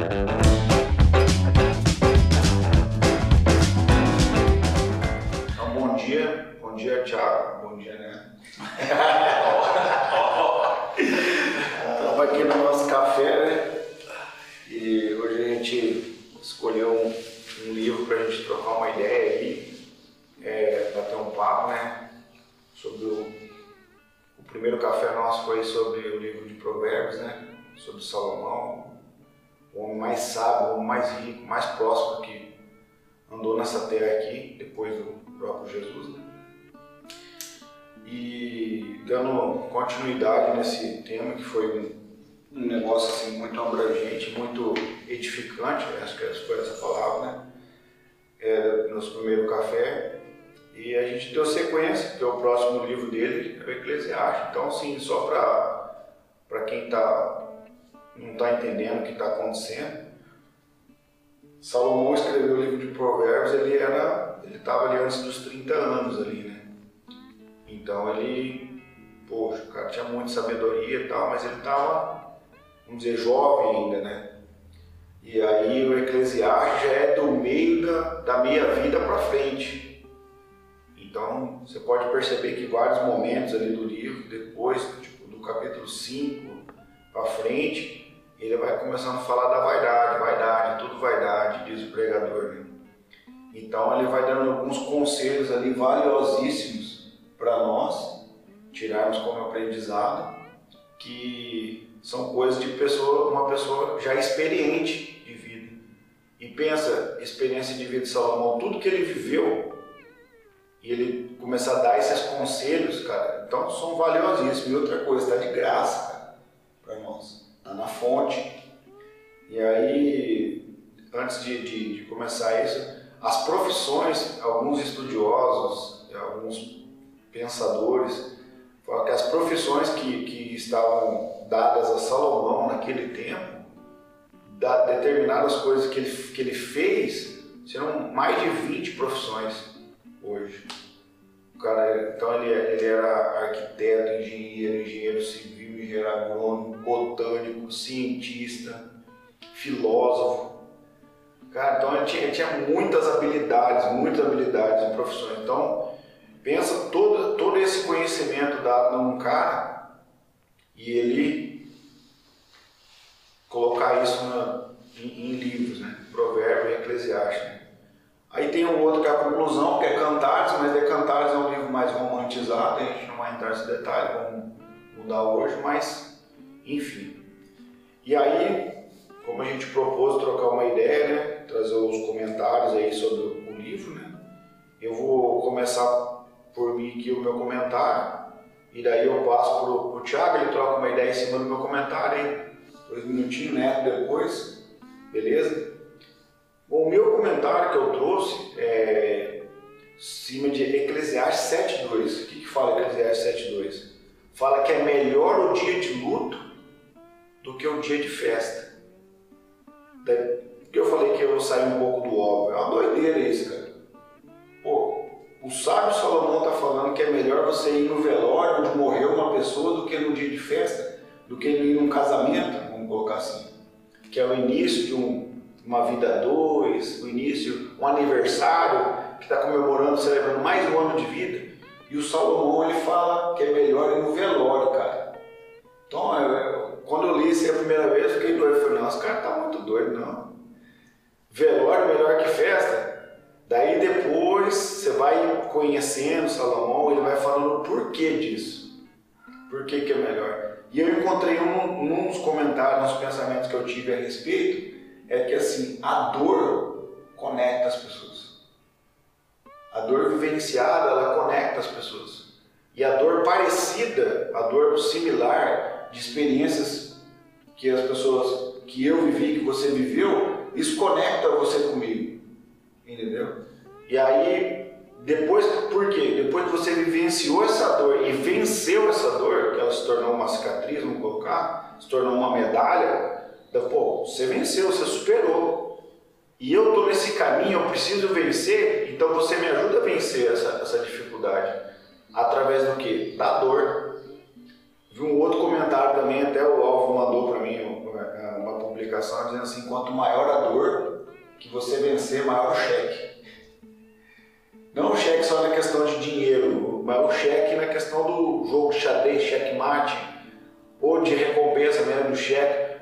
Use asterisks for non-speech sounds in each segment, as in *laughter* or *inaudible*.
Então, continuidade nesse tema que foi um, negócio assim muito abrangente, muito edificante, acho que foi essa palavra, né? É, nosso primeiro café. E a gente deu sequência, que é o próximo livro dele, é o Eclesiastes. Então, assim, só para quem tá, não está entendendo o que está acontecendo, Salomão escreveu o livro de Provérbios, ele era, ele estava ali antes dos 30 anos ali, né? Então ele, poxa, o cara tinha muita sabedoria e tal, mas ele estava, vamos dizer, jovem ainda, né? E aí o Eclesiastes já é do meio da, da meia vida para frente. Então você pode perceber que vários momentos ali do livro, depois, tipo, do capítulo 5 para frente, ele vai começando a falar da vaidade, vaidade, tudo vaidade, diz o pregador. Né? Então ele vai dando alguns conselhos ali valiosíssimos para nós tirarmos como aprendizado, que são coisas de pessoa, uma pessoa já experiente de vida. E pensa, experiência de vida de Salomão, tudo que ele viveu, e ele começar a dar esses conselhos, cara, então são valiosíssimos. E outra coisa, está de graça, para nós está na fonte. E aí, antes de, de, de, começar isso, as profissões, alguns estudiosos, alguns pensadores, que as profissões que, que estavam dadas a Salomão naquele tempo, da, determinadas coisas que ele, que ele fez, serão mais de 20 profissões hoje. O cara, então ele, ele era arquiteto, engenheiro, engenheiro civil, engenheiro agrônomo, botânico, cientista, filósofo. Cara, então ele tinha, tinha muitas habilidades, muitas habilidades em profissões. Então, pensa todo, todo esse conhecimento dado num cara e ele colocar isso na, em, em, livros, né? Provérbio e Eclesiastes. Aí tem um outro que é a conclusão, que é Cantares, mas é Cantares é um livro mais romantizado, a gente não vai entrar nesse detalhe, vamos mudar hoje, mas enfim. E aí, como a gente propôs trocar uma ideia, né, trazer os comentários aí sobre o livro, né, eu vou começar por mim aqui o meu comentário, e daí eu passo pro, pro Thiago, ele troca uma ideia em cima do meu comentário, aí, dois minutinhos, né, depois, beleza? Bom, o meu comentário que eu trouxe é cima de Eclesiastes 7.2. O que, que fala Eclesiastes 7.2? Fala que é melhor o dia de luto do que o dia de festa. Porque eu falei que eu vou sair um pouco do óbvio. É uma doideira isso, cara. Pô, o sábio Salomão está falando que é melhor você ir no velório onde morreu uma pessoa do que no dia de festa, do que ir num casamento, vamos colocar assim. Que é o início de um, uma vida dois, o início, um aniversário que está comemorando, celebrando mais um ano de vida. E o Salomão ele fala que é melhor ir no velório, cara. Então, eu, quando eu li isso a primeira vez, eu fiquei doido. Eu falei, não, esse cara tá muito doido, não. Velório melhor que festa? Daí depois você vai conhecendo Salomão, ele vai falando o porquê disso. Por que, que é melhor? E eu encontrei um, num dos comentários, nos pensamentos que eu tive a respeito, é que assim, a dor conecta as pessoas. A dor vivenciada, ela conecta as pessoas. E a dor parecida, a dor similar de experiências que as pessoas, que eu vivi, que você viveu, isso conecta você comigo. Entendeu? E aí, depois, por quê? Depois que você vivenciou essa dor e venceu essa dor, que ela se tornou uma cicatriz, vamos colocar, se tornou uma medalha, pô, você venceu, você superou. E eu estou nesse caminho, eu preciso vencer, então você me ajuda a vencer essa, essa dificuldade. Através do que? Da dor. Vi um outro comentário também, até o Alvo mandou para mim, é, uma publicação dizendo assim, quanto maior a dor que você vencer, maior o cheque. Não o cheque só na questão de dinheiro, mas o cheque na questão do jogo de xadrez, checkmate, ou de recompensa mesmo do cheque.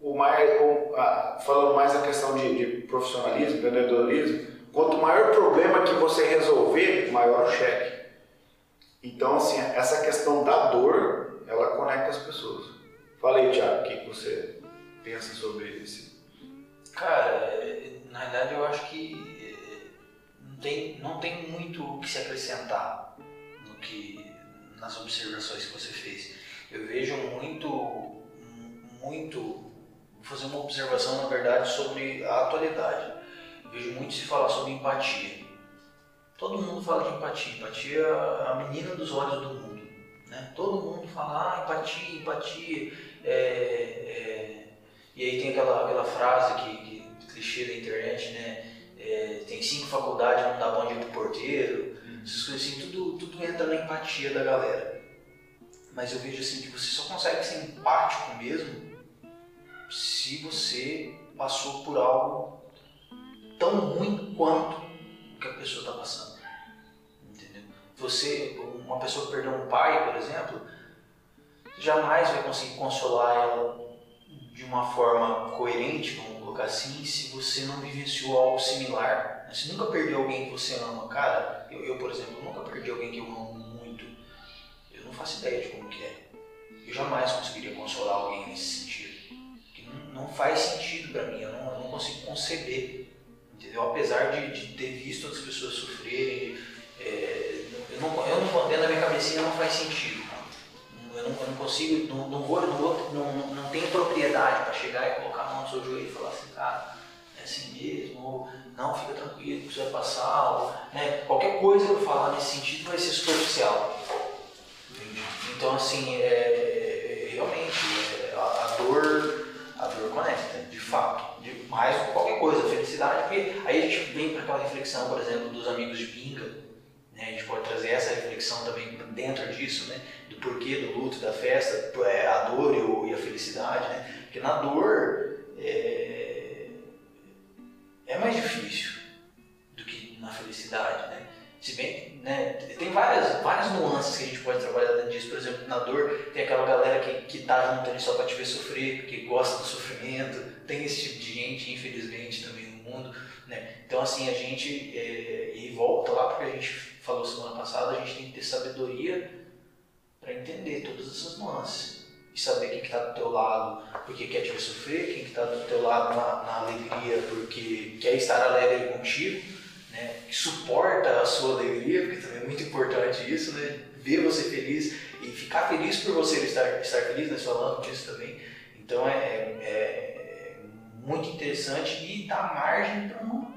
O mais, o, a, falando mais a questão de, de profissionalismo, empreendedorismo, quanto maior o problema que você resolver, maior o cheque. Então, assim, essa questão da dor, ela conecta as pessoas. Fala aí, Thiago, o que você pensa sobre isso? Cara, na verdade eu acho que tem, não tem muito o que se acrescentar no que, nas observações que você fez. Eu vejo muito, muito, vou fazer uma observação na verdade sobre a atualidade. Eu vejo muito se falar sobre empatia. Todo mundo fala de empatia. Empatia é a menina dos olhos do mundo. Né? Todo mundo fala, ah, empatia, empatia. É, é... E aí tem aquela, aquela frase que, que clichê da internet, né? é, tem cinco faculdades, não dá bom dia pro porteiro, hum. essas coisas assim, tudo, tudo entra na empatia da galera. Mas eu vejo assim que você só consegue ser empático mesmo se você passou por algo tão ruim quanto o que a pessoa está passando. Entendeu? Você, uma pessoa que perdeu um pai, por exemplo, jamais vai conseguir consolar ela de uma forma coerente, vamos colocar assim, se você não vivenciou algo similar. Né? Se nunca perdeu alguém que você ama, cara, eu, eu, por exemplo, nunca perdi alguém que eu amo muito. Eu não faço ideia de como que é. Eu jamais conseguiria consolar alguém nesse sentido. Que não, não faz sentido para mim, eu não, eu não, consigo conceber. Entendeu? Apesar de, de, ter visto outras pessoas sofrerem, é, eu, não, eu não, dentro da minha cabecinha não faz sentido eu não, eu não consigo, não, não vou, não, não, não tenho propriedade para chegar e colocar no seu joelho e falar assim, cara, é assim mesmo, ou não, fica tranquilo, isso vai passar, ou, né, qualquer coisa que eu falar nesse sentido vai ser superficial. Então, assim, é, é, realmente, é, a, a, dor, a dor conecta, de fato, de, mais qualquer coisa, felicidade, porque aí a gente vem para aquela reflexão, por exemplo, dos amigos de pinga, né, a gente pode trazer essa reflexão também dentro disso, né? porquê do luto, da festa, é, a dor e a felicidade, né? Porque na dor é, é mais difícil do que na felicidade, né? Se bem, né, tem várias, várias nuances que a gente pode trabalhar dentro disso. Por exemplo, na dor, tem aquela galera que, que tá junto ali só para te ver sofrer, que gosta do sofrimento. Tem esse tipo de gente, infelizmente, também no mundo. Né? Então, assim, a gente, é, e volta lá porque a gente falou semana passada, a gente tem que ter sabedoria para entender todas essas nuances e saber quem está do teu lado porque quer te ver sofrer, quem está do teu lado na, na, alegria porque quer estar alegre contigo, né? que suporta a sua alegria, porque também é muito importante isso, né? ver você feliz e ficar feliz por você estar, estar feliz, né? falando disso também. Então é, é, é muito interessante e dá margem para uma,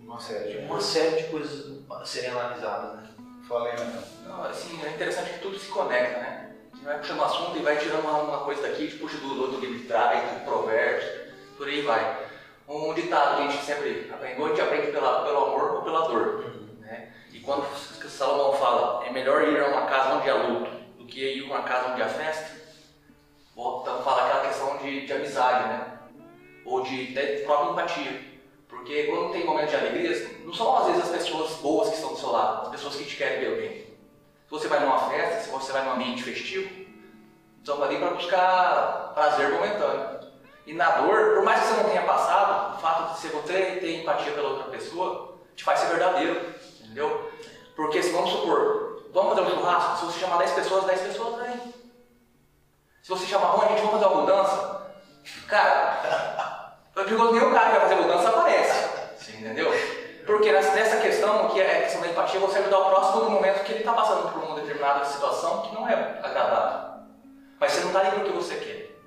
uma, série de uma série de coisas serem analisadas. Né? Falei, né? Não, assim, é interessante que tudo se conecta, né? Vai puxando o assunto e vai tirando uma, uma coisa daqui, puxa do, do, do livro de trás, do provérbio, por aí vai. Um ditado que a gente sempre aprende, ou a gente aprende pela, pelo amor ou pela dor. Né? E quando Salomão fala, é melhor ir a uma casa onde há luto do que ir a uma casa onde há festa, volta a falar aquela questão de, de amizade, né? Ou de, de própria empatia. Porque quando tem momentos de alegria, não são às vezes as pessoas boas que estão do seu lado, as pessoas que te querem ver bem. Se você vai numa festa, se você vai num ambiente festivo, então vai para buscar prazer momentâneo. E na dor, por mais que você não tenha passado, o fato de você ter empatia pela outra pessoa te faz ser verdadeiro, entendeu? Porque se vamos supor, vamos fazer um churrasco, se você chamar 10 pessoas, 10 pessoas vêm. Se você chamar, bom, a gente, vamos fazer uma mudança, cara, *laughs* eu digo, nenhum cara que vai fazer mudança aparece. Sim. Entendeu? Porque nessa questão, que é a questão da empatia, você ajudar o próximo no momento que ele está passando por uma determinada situação que não é agradável. Mas você não está ali porque você quer.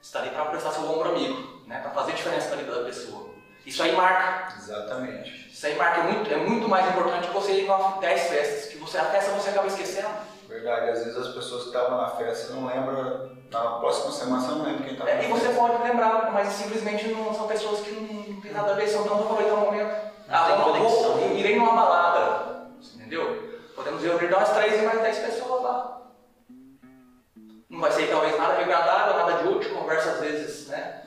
Você está ali para prestar seu ombro amigo, né? para fazer diferença na vida da pessoa. Isso aí marca. Exatamente. Isso aí marca. É muito, é muito mais importante que você ir em 10 festas, que você, a festa você acaba esquecendo. Verdade, às vezes as pessoas que estavam na festa não lembram, na próxima semana você não lembra quem estava é, E você pode lembrar, mas simplesmente não são pessoas que não tem nada a ver, são não aproveitando o momento. Ah, vamos, vou, irei numa balada, entendeu? Podemos reunir nós três e mais dez pessoas lá. Não vai ser talvez nada de agradável, nada de útil, conversa às vezes, né?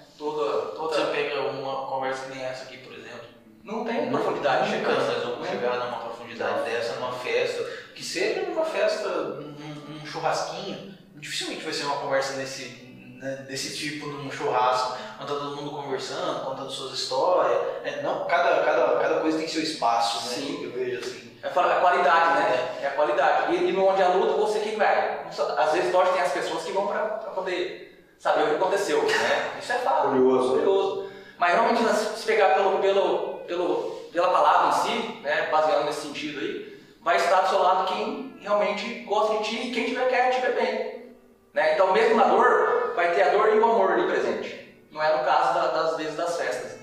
conversa que nem essa aqui, por exemplo. Não tem profundidade Nunca nós vamos chegar numa profundidade dessa, numa festa, que seja numa festa, num churrasquinho, dificilmente vai ser uma conversa desse, né, desse tipo num churrasco, quando tá todo mundo conversando, contando suas histórias. né? Não, cada, cada, cada coisa tem seu espaço, né? Sim. Eu vejo assim. É a qualidade, né? É a qualidade. E, e no onde a luta, você que vai. Às vezes nós tem as pessoas que vão pra poder saber o que aconteceu, né? Isso é fato. Curioso. Curioso. Mas realmente, se pegar pelo, pelo, pelo, pela palavra em si, né, baseando nesse sentido aí, vai estar do seu lado quem realmente gosta de ti e quem tiver quer te ver bem. Né? Então, mesmo na dor, vai ter a dor e o amor ali presente. Não é no caso da- das vezes das festas.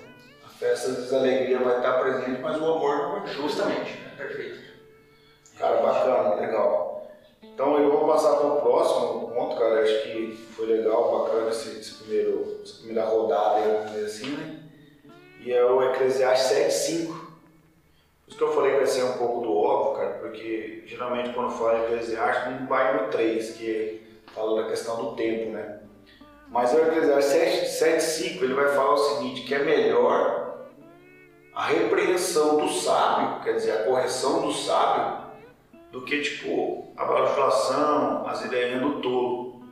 A festa da alegria vai estar presente, mas o amor não vai Justamente. Perfeito. Cara, bacana, legal. Então eu vou passar para o próximo ponto, cara. Acho que foi legal, bacana esse, esse primeiro, essa primeira rodada, vamos dizer assim, né? E é o Eclesiastes 7.5. Por isso que eu falei que vai ser um pouco do óbvio, cara, porque geralmente quando fala em Eclesiastes não vai no 3, que fala da questão do tempo, né? Mas o Eclesiastes 7.5 ele vai falar o seguinte, que é melhor a repreensão do sábio, quer dizer, a correção do sábio, do que tipo a bajulação, as ideias do tolo.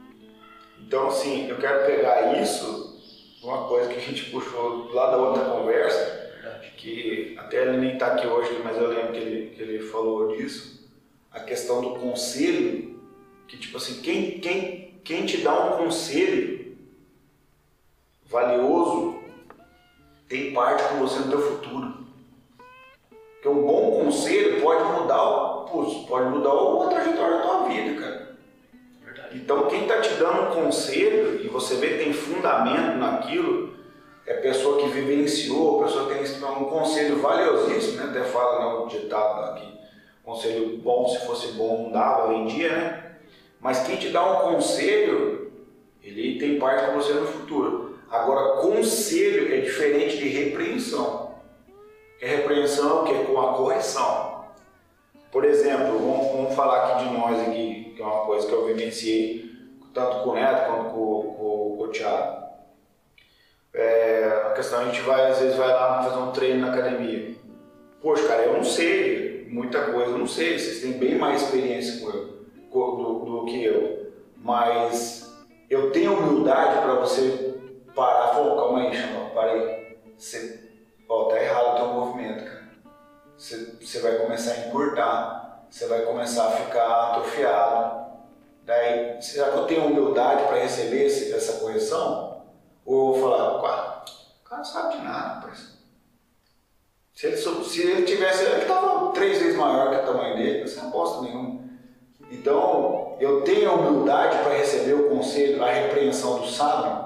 Então, assim, eu quero pegar isso, uma coisa que a gente puxou lá da outra conversa, que até ele nem está aqui hoje, mas eu lembro que ele, que ele falou disso, a questão do conselho, que tipo assim, quem, quem, quem te dá um conselho valioso tem parte com você no teu futuro. Porque um bom conselho pode mudar, o- pode mudar a trajetória da tua vida, cara. Verdade. Então, quem está te dando um conselho e você vê que tem fundamento naquilo, é pessoa que vivenciou, pessoa que tem um conselho valiosíssimo, né? até fala né, o ditado que conselho bom, se fosse bom, não dava, vendia, né? Mas quem te dá um conselho, ele tem parte com você no futuro. Agora, conselho é diferente de repreensão. Que repreensão é? Com a correção. Por exemplo, vamos, vamos falar aqui de nós aqui, que é uma coisa que eu vivenciei tanto com o Neto quanto com, com- com o Thiago. É, a questão a gente vai, às vezes vai lá fazer um treino na academia. Poxa, cara, eu não sei muita coisa, eu não sei, vocês têm bem mais experiência com eu, com- do, do que eu. Mas eu tenho humildade para você parar falar, calma aí, chama, para aí. Você, ó, tá errado o teu movimento, cara. Você, você vai começar a encurtar, você vai começar a ficar atrofiado. Daí, será que eu tenho humildade para receber esse- essa correção? Ou eu vou falar, "Ué, o cara não sabe de nada, parceiro. Se ele, se ele tivesse, ele estava três vezes maior que o tamanho dele, sem aposta nenhuma. Então, eu tenho a humildade para receber o conselho, a repreensão do sábio,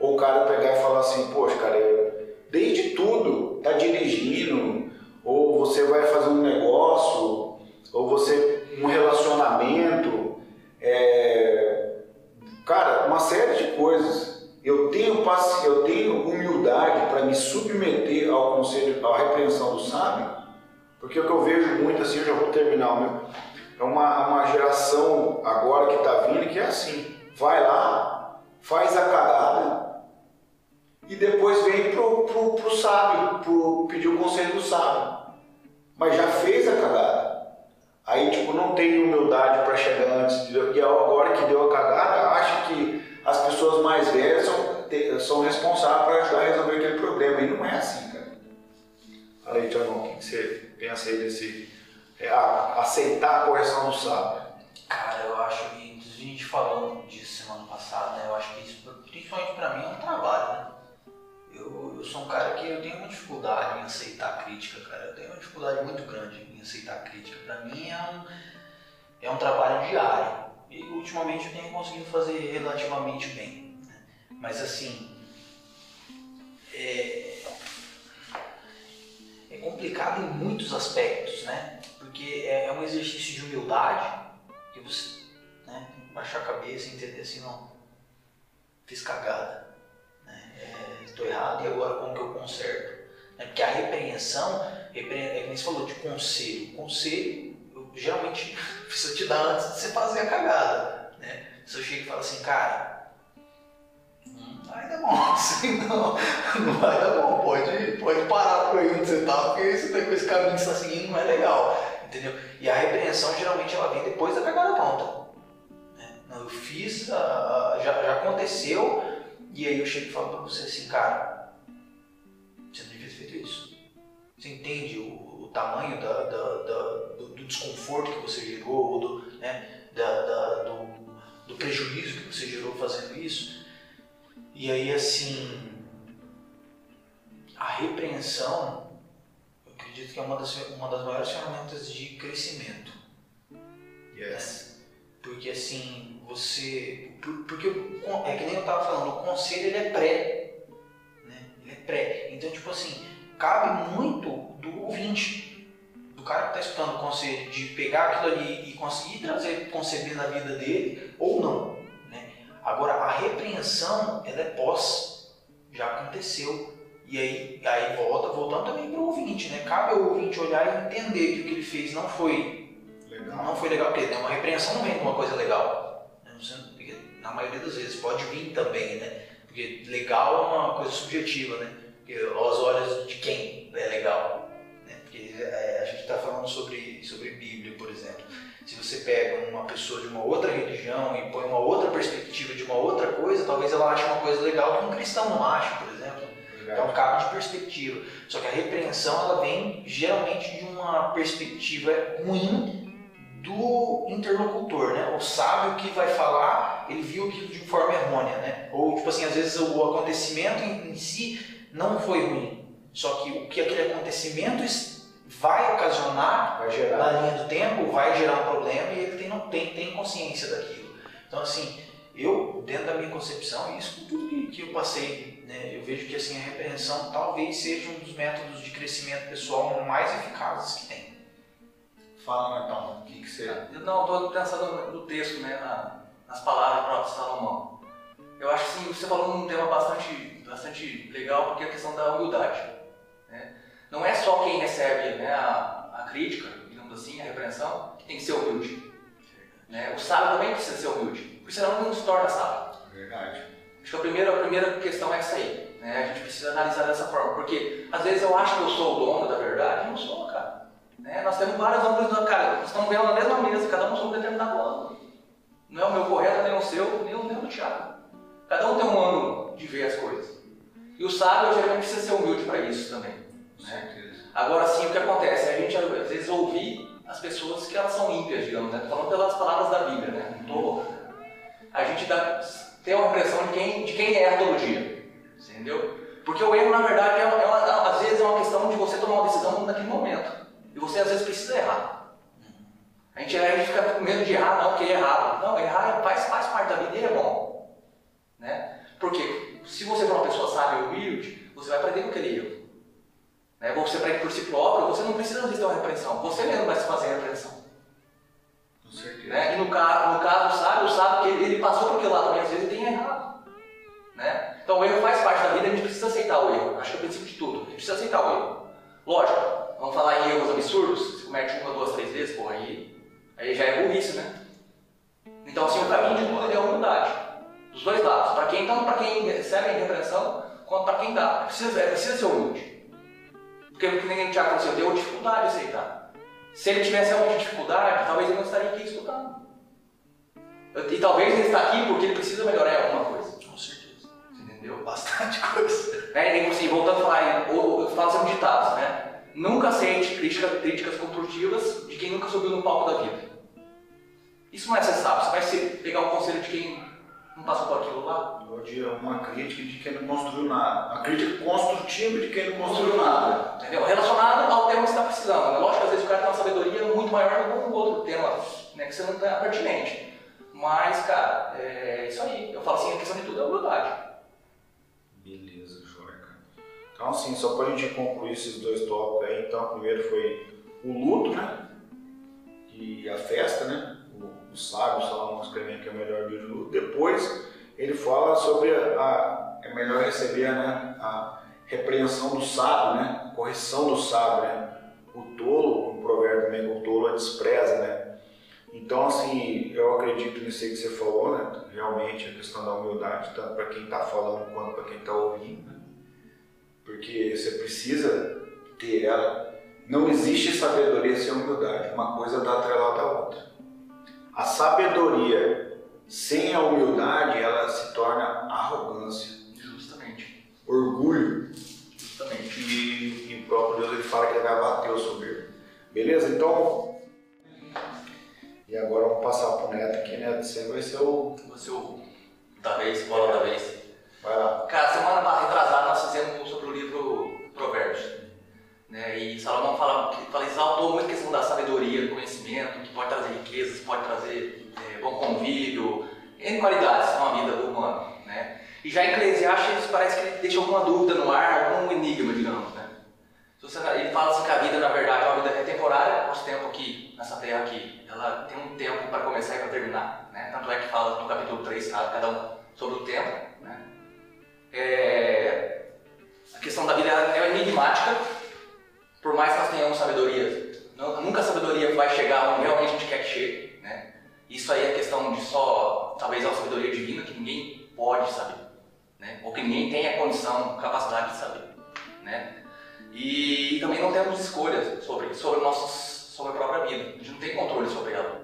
ou o cara pegar e falar assim, poxa, cara, desde tudo, tá dirigindo, conselho. Conselho, eu geralmente *laughs* preciso te dar antes de você fazer a cagada, né? Se eu chego e falo assim, cara, não vai dar bom, *laughs* assim, não, não vai dar bom, pode, tal, porque esse, esse caminho que você está seguindo não é legal, entendeu? E a repreensão geralmente ela vem depois da cagada pronta. Né? Eu fiz, já, já aconteceu, e aí eu chego e falo para você assim, cara, você não devia ter feito isso. Você entende o tamanho da, da, da, do, do, desconforto que você gerou, do, né, do, do prejuízo que você gerou fazendo isso? E aí, assim, a repreensão, eu acredito que é uma das, uma das maiores ferramentas de crescimento. Yes. Né? Porque assim, você. Porque é que nem eu estava falando, o conselho ele é pré. Né? Ele é pré. Então, tipo assim, cabe muito do ouvinte, do cara que está escutando o conselho, de pegar aquilo ali e conseguir trazer, conceber na vida dele ou não. Né? Agora, a repreensão, ela é pós. Já aconteceu. E aí, aí volta, voltando também para o ouvinte, né? Cabe ao ouvinte olhar e entender que o que ele fez não foi legal, não foi legal, porque né? uma repreensão não vem de uma coisa legal. Né? Na maioria das vezes, pode vir também, né? Porque legal é uma coisa subjetiva, né? Porque aos olhos de quem é legal. É, a gente está falando sobre, sobre Bíblia, por exemplo. Se você pega uma pessoa de uma outra religião e põe uma outra perspectiva de uma outra coisa, talvez ela ache uma coisa legal que um cristão não acha, por exemplo. Então cabe de perspectiva. Só que a repreensão ela vem geralmente de uma perspectiva ruim do interlocutor, né? O sábio que vai falar, ele viu aquilo de forma errônea, né? Ou tipo assim, às vezes o acontecimento em, em si não foi ruim, só que o que aquele acontecimento vai ocasionar vai gerar. na linha do tempo vai gerar um problema e ele tem, não tem, tem consciência daquilo. Então assim, eu dentro da minha concepção, isso com tudo que, que eu passei né, eu vejo que assim, a repreensão talvez seja um dos métodos de crescimento pessoal mais eficazes que tem. Fala, Martão, o que, que você. Eu não, estou pensando no texto, né, na, nas palavras do próprio Salomão. Eu acho que sim, você falou num tema bastante, bastante legal, porque é a questão da humildade. Não é só quem recebe né, a, a crítica, digamos assim, a repreensão, que tem que ser humilde. Né? O sábio também precisa ser humilde, porque senão não se torna sábio. Verdade. Acho que a primeira, a primeira questão é essa aí. Né? A gente precisa analisar dessa forma. Porque às vezes eu acho que eu sou o dono da verdade e não sou, cara. Né? Nós temos vários ângulos da cara. Nós estamos vendo na mesma mesa, cada um sobre um determinado ângulo. Não é o meu correto, nem o seu, nem o meu do Thiago. Cada um tem um ângulo de ver as coisas. E o sábio geralmente precisa ser humilde para isso também. Né? Agora sim, o que acontece? A gente às vezes ouvir as pessoas que elas são ímpias, digamos, né? falando pelas palavras da Bíblia, né? Tô... A gente dá ter uma impressão de quem, de quem erra todo dia. Entendeu? Porque o erro, na verdade, é, é uma, às vezes é uma questão de você tomar uma decisão naquele momento. E você, às vezes, precisa errar. A gente, a gente fica com medo de errar, não, porque é errado. Não, errar faz, faz parte da vida e é bom. Né? Porque se você for uma pessoa sábia e humilde, você vai aprender com aquele erro. Né? Você aprende por si próprio, você não precisa ter uma repreensão. Você mesmo vai se fazer a repreensão. Com certeza. Né? E no caso, no caso sabe, o sábio que ele, ele passou por aquele lado também, às vezes ele tem errado. Né? Então o erro faz parte da vida, a gente precisa aceitar o erro. Acho que é o princípio de tudo. A gente precisa aceitar o erro. Lógico, vamos falar em erros absurdos, você comete uma, duas, três vezes, pô, aí, aí já é burrice, né? Então assim, o caminho de tudo é a humildade. Dos dois lados. Para quem, tanto para quem recebe a repreensão, quanto para quem dá. É precisa, é precisa ser humilde. Porque, como nem já aconteceu, deu dificuldade de aceitar. Se ele tivesse alguma dificuldade, talvez ele não estaria aqui escutando. E talvez ele está aqui porque ele precisa melhorar em alguma coisa. Com certeza. Você entendeu? *laughs* Bastante coisa. É, e assim, voltando a falar, eu, eu falo sempre ditados, né? Nunca aceite crítica, críticas construtivas de quem nunca subiu no palco da vida. Isso não é ser sábio. Você vai ser, pegar o conselho de quem não passou por aquilo lá? Uma crítica de quem não construiu nada. Uma crítica construtiva de quem não construiu nada. Entendeu? Relacionado ao tema que você está precisando. Né? Lógico que às vezes o cara tem uma sabedoria muito maior do que um outro tema né, que você não está pertinente. Mas, cara, é isso aí. Eu falo assim, a questão de tudo é humildade. Beleza, Joia, Então, assim, só para a gente concluir esses dois tópicos aí, então, primeiro foi o luto, né? E a festa, né? O, o sábio, o Salomão escrevendo que é o melhor dia de luto. Depois, ele fala sobre a, é melhor receber né, a repreensão do sábio, né? A correção do sábio, né? O tolo, um provérbio também, o tolo a despreza, né? Então, assim, eu acredito nisso aí que você falou, né? Realmente, a questão da humildade, tanto para quem está falando quanto para quem está ouvindo, né? Porque você precisa ter ela. Não existe sabedoria sem humildade. Uma coisa está atrelada à outra. A sabedoria sem a humildade, ela se torna arrogância. Justamente. Orgulho. Justamente. E, e o próprio Deus ele fala que ele vai bater o soberbo. Beleza? Então. E agora vamos passar pro Neto aqui, Neto. Você vai ser o. Você o da vez, bola da vez. Vai lá. Cara, semana retrasada nós fizemos sobre o livro Provérbios. Né? E Salomão fala, fala, exaltou muito a questão da sabedoria, do conhecimento, pode trazer riquezas, pode trazer é, bom convívio, N qualidades na vida do humano. Né? E já em Eclesiastes parece que ele deixa alguma dúvida no ar, algum enigma, digamos. Né? Ele fala assim que a vida, na verdade, é uma vida temporária, nosso tempo aqui, nessa terra aqui, ela tem um tempo para começar e para terminar. Né? Tanto é que fala no capítulo 3, cada um sobre o tempo. Né? É, a questão da vida é enigmática, por mais que nós tenhamos sabedoria. Nunca a sabedoria vai chegar onde realmente a gente quer que chegue. Né? Isso aí é questão de só, talvez, a sabedoria divina, que ninguém pode saber. Né? Ou que ninguém tem a condição, capacidade de saber. Né? E, também não temos escolhas sobre, sobre, nossos, sobre a própria vida. A gente não tem controle sobre ela.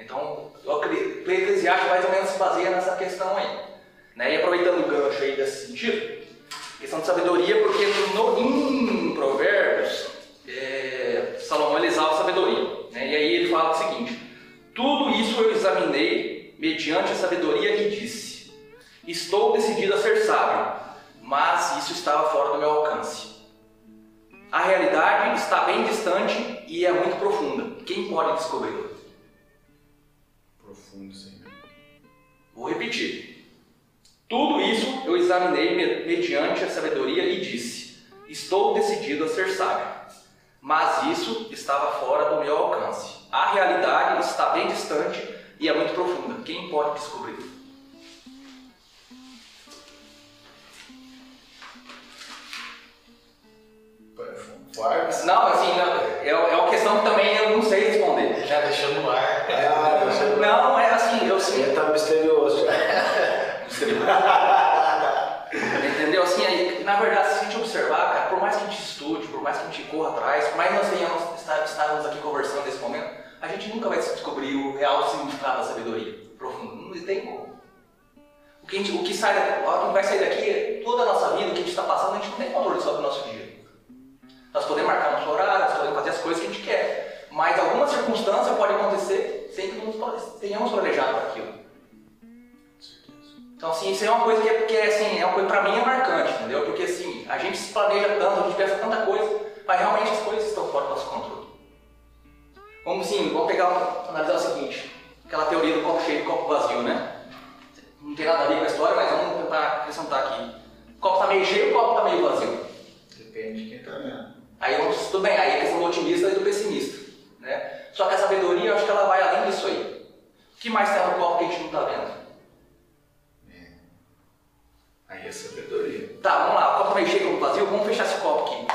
Então, o Eclesiastes mais ou menos se baseia nessa questão aí. Né? E aproveitando o gancho aí desse sentido, questão de sabedoria, porque no, em Provérbios, Salomão ele exalta a sabedoria. Né? E aí ele fala o seguinte: Tudo isso eu examinei mediante a sabedoria e disse: Estou decidido a ser sábio, mas isso estava fora do meu alcance. A realidade está bem distante e é muito profunda. Quem pode descobri-la? Profundo, sim. Vou repetir. Tudo isso eu examinei mediante a sabedoria e disse: Estou decidido a ser sábio. Mas isso estava fora do meu alcance. A realidade está bem distante e é muito profunda. Quem pode descobrir? Não, assim, é, é uma questão que também eu não sei responder. Já deixou no ar. *laughs* Ah, você... Não, é assim, eu sim. Ele tá misterioso já. *laughs* Entendeu? Assim, aí, na verdade, se a gente observar, cara, por mais que a gente estude, por mais que a gente corra atrás, por mais que nós tenhamos estar, estarmos aqui conversando nesse momento, a gente nunca vai descobrir o real significado da sabedoria profunda. Não tem como. O que, gente, o que sai o que vai sair daqui, toda a nossa vida, o que a gente está passando, a gente não tem controle sobre o nosso dia. Nós podemos marcar nosso horário, nós podemos fazer as coisas que a gente quer, mas alguma circunstância pode acontecer sem que nós tenhamos planejado aquilo. Então, assim, isso é uma coisa que, é, que é, assim, é uma coisa, pra mim é marcante, entendeu? Porque, assim, a gente se planeja tanto, a gente pensa tanta coisa, mas realmente as coisas estão fora do nosso controle. Vamos, sim, vamos pegar, analisar o seguinte, aquela teoria do copo cheio e copo vazio, né? Não tem nada a ver com a história, mas vamos tentar acrescentar aqui. O copo está meio cheio, o copo está meio vazio. Depende de quem tá vendo. Aí, tudo bem, aí é questão do otimista e do pessimista, né? Só que a sabedoria, eu acho que ela vai além disso aí. O que mais tem no copo que a gente não está vendo? Aí é sabedoria. Tá, vamos lá. O copo meio cheio, copo vazio. Vamos fechar esse copo aqui.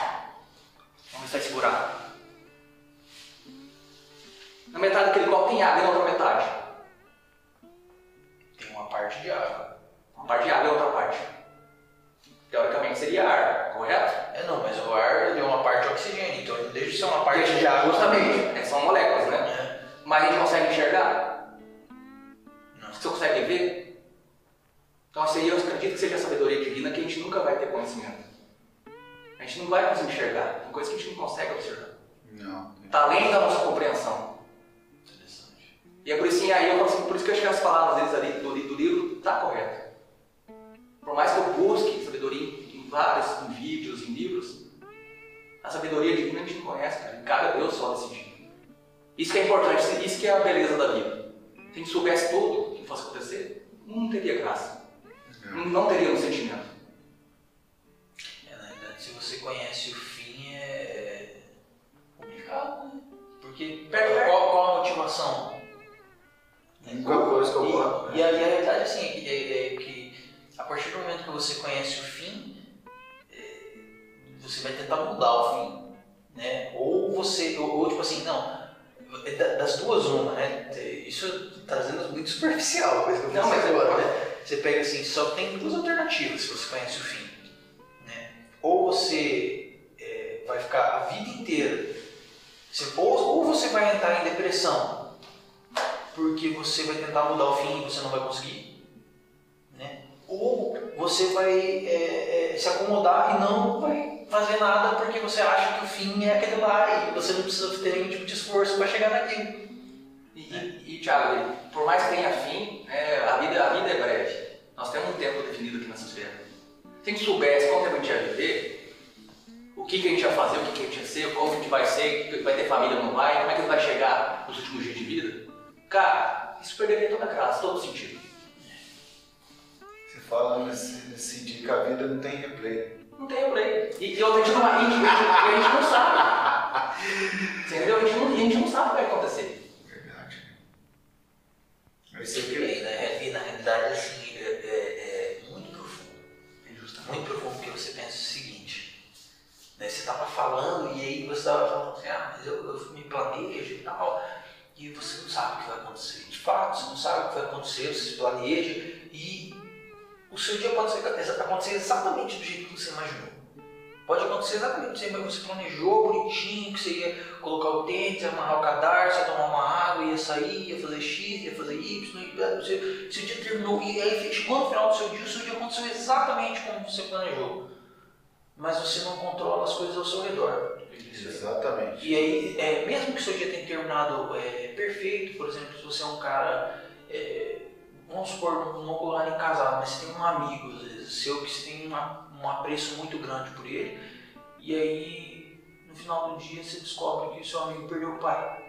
Vamos ver se vai segurar. Na metade daquele copo tem água e na outra metade. Tem uma parte de água. Uma parte de água e outra parte. Teoricamente seria ar, correto? É não, mas o ar ele é uma parte de oxigênio, então ele deixa de ser uma parte Deixa de água. Justamente. É, são moléculas, né? É. Mas a gente consegue enxergar? Não. Você consegue ver? Então aí eu acredito que seja a sabedoria divina que a gente nunca vai ter conhecimento. A gente não vai conseguir enxergar. Tem coisas que a gente não consegue observar. Não. Está além da nossa compreensão. Interessante. E é por isso, aí eu falo assim, por isso que eu acho que as palavras deles ali do, do livro tá correta. Por mais que eu busque sabedoria em vários, em vídeos, em livros, a sabedoria divina a gente não conhece, cara. Cabe a Deus só decidir. Isso que é importante, isso que é a beleza da vida. Se a gente soubesse tudo o que fosse acontecer, não teria graça. Não, não teria um sentimento. É, na verdade, se você conhece o fim, é é complicado, né? Porque perde. qual, qual a motivação? A única coisa que eu. E, e a, e a realidade assim, é que, é- é que a partir do momento que você conhece o fim, é, você vai tentar mudar o fim. Né? Ou você, ou, ou, tipo assim, não, é da- das duas uma, né? Isso trazendo muito superficial, a coisa que eu Não, mas é- agora, né? Você pega assim, só tem duas alternativas se você conhece o fim. Né? Ou você é, vai ficar a vida inteira. Você, ou, ou você vai entrar em depressão porque você vai tentar mudar o fim e você não vai conseguir, né? ou você vai é, é, se acomodar e não vai fazer nada porque você acha que o fim é aquele lá e você não precisa ter nenhum tipo de esforço para chegar naquilo. E, e, e Thiago, por mais que tenha fim, é, a, vida, a vida é breve. Nós temos um tempo definido aqui nessa esfera. Se a gente soubesse quanto tempo a gente ia viver, o que, que a gente ia fazer, o que, que a gente ia ser, como a gente vai ser, vai ter família ou não vai, como é que ele vai chegar nos últimos dias de vida, cara, isso perderia toda a graça, todo sentido. Você fala nesse, nesse sentido que a vida não tem replay. Não tem replay. E, e outra, a gente não, a gente, a gente não sabe. Entendeu? A gente não, a gente não sabe o que vai acontecer. Verdade. Aí você E, que... na, e na realidade, assim, é, é- é muito profundo. Muito profundo, porque você pensa o seguinte, né, você estava falando e aí você estava falando assim, ah, mas eu, eu me planejo e tal, e você não sabe o que vai acontecer. De fato, você não sabe o que vai acontecer, você se planeja e o seu dia pode acontecer exatamente do jeito que você imaginou. Pode acontecer exatamente jeito que você planejou, bonitinho, que você ia colocar o tênis, ia amarrar o cadarço, ia tomar uma água, ia sair, ia fazer X, ia fazer Y, e você, seu dia terminou, e aí chegou no final do seu dia, o seu dia aconteceu exatamente como você planejou. Mas você não controla as coisas ao seu redor. Exatamente. E aí, é, mesmo que o seu dia tenha terminado é, perfeito, por exemplo, se você é um cara, é, vamos supor, não vou colocar nem casado, mas você tem um amigo, às vezes, seu, que você tem uma- um apreço muito grande por ele, e aí, no final do dia, você descobre que o seu amigo perdeu o pai.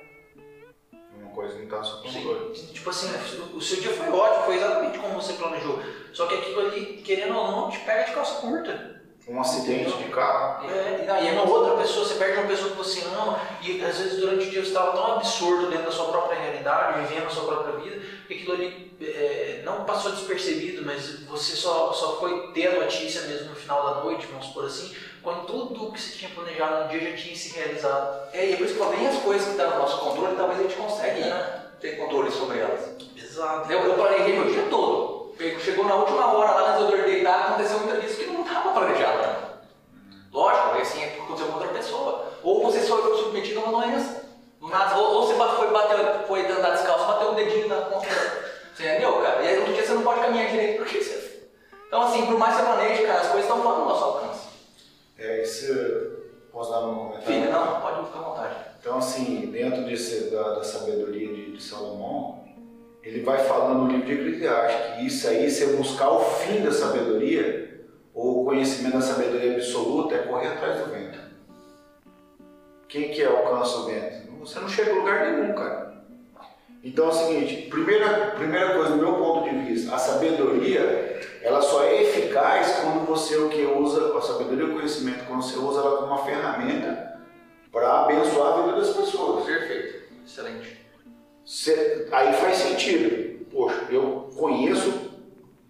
Uma coisa não está sob controle. Tipo assim, o seu dia foi ótimo, foi exatamente como você planejou. Só que aquilo ali, querendo ou não, te pega de calça curta. Um acidente de carro. É, E não, é uma outra pessoa, você perde uma pessoa que você ama, e às vezes durante o dia você estava tão absurdo dentro da sua própria realidade, vivendo a sua própria vida, que aquilo ali é, não passou despercebido, mas você só, só foi ter a notícia mesmo no final da noite, vamos supor assim, quando tudo o que você tinha planejado no dia já tinha se realizado. É, e é por isso que nem as coisas que estão no nosso controle, talvez a gente consegue É. ter controle sobre elas. Exato. Eu, eu planejei meu dia todo. Chegou na última hora lá eu deitar, aconteceu muita disso que não né? Lógico, é assim, é aconteceu com outra pessoa. Ou você foi submetido a uma doença. Nada, ou, ou você foi, bater, foi andar descalço, bateu o dedinho na ponta. Você entendeu, cara? E aí outro dia você não pode caminhar direito porque você. Então, assim, por mais que você planeje, cara, as coisas estão fora do nosso alcance. É, isso. Posso dar um comentário? Filha, não, pode ficar à vontade. Então, assim, dentro desse, da, da sabedoria de, de Salomão, ele vai falando no livro de Eclesiastes que isso aí, você buscar o fim da sabedoria, ou o conhecimento da sabedoria absoluta, é correr atrás do vento. Quem que alcança o vento? Você não chega a lugar nenhum, cara. Então é o seguinte, primeira, primeira coisa, do meu ponto de vista, a sabedoria, ela só é eficaz quando você o que usa, a sabedoria e o conhecimento, quando você usa ela como uma ferramenta para abençoar a vida das pessoas. Perfeito. Excelente. Cê- aí faz sentido. Poxa, eu conheço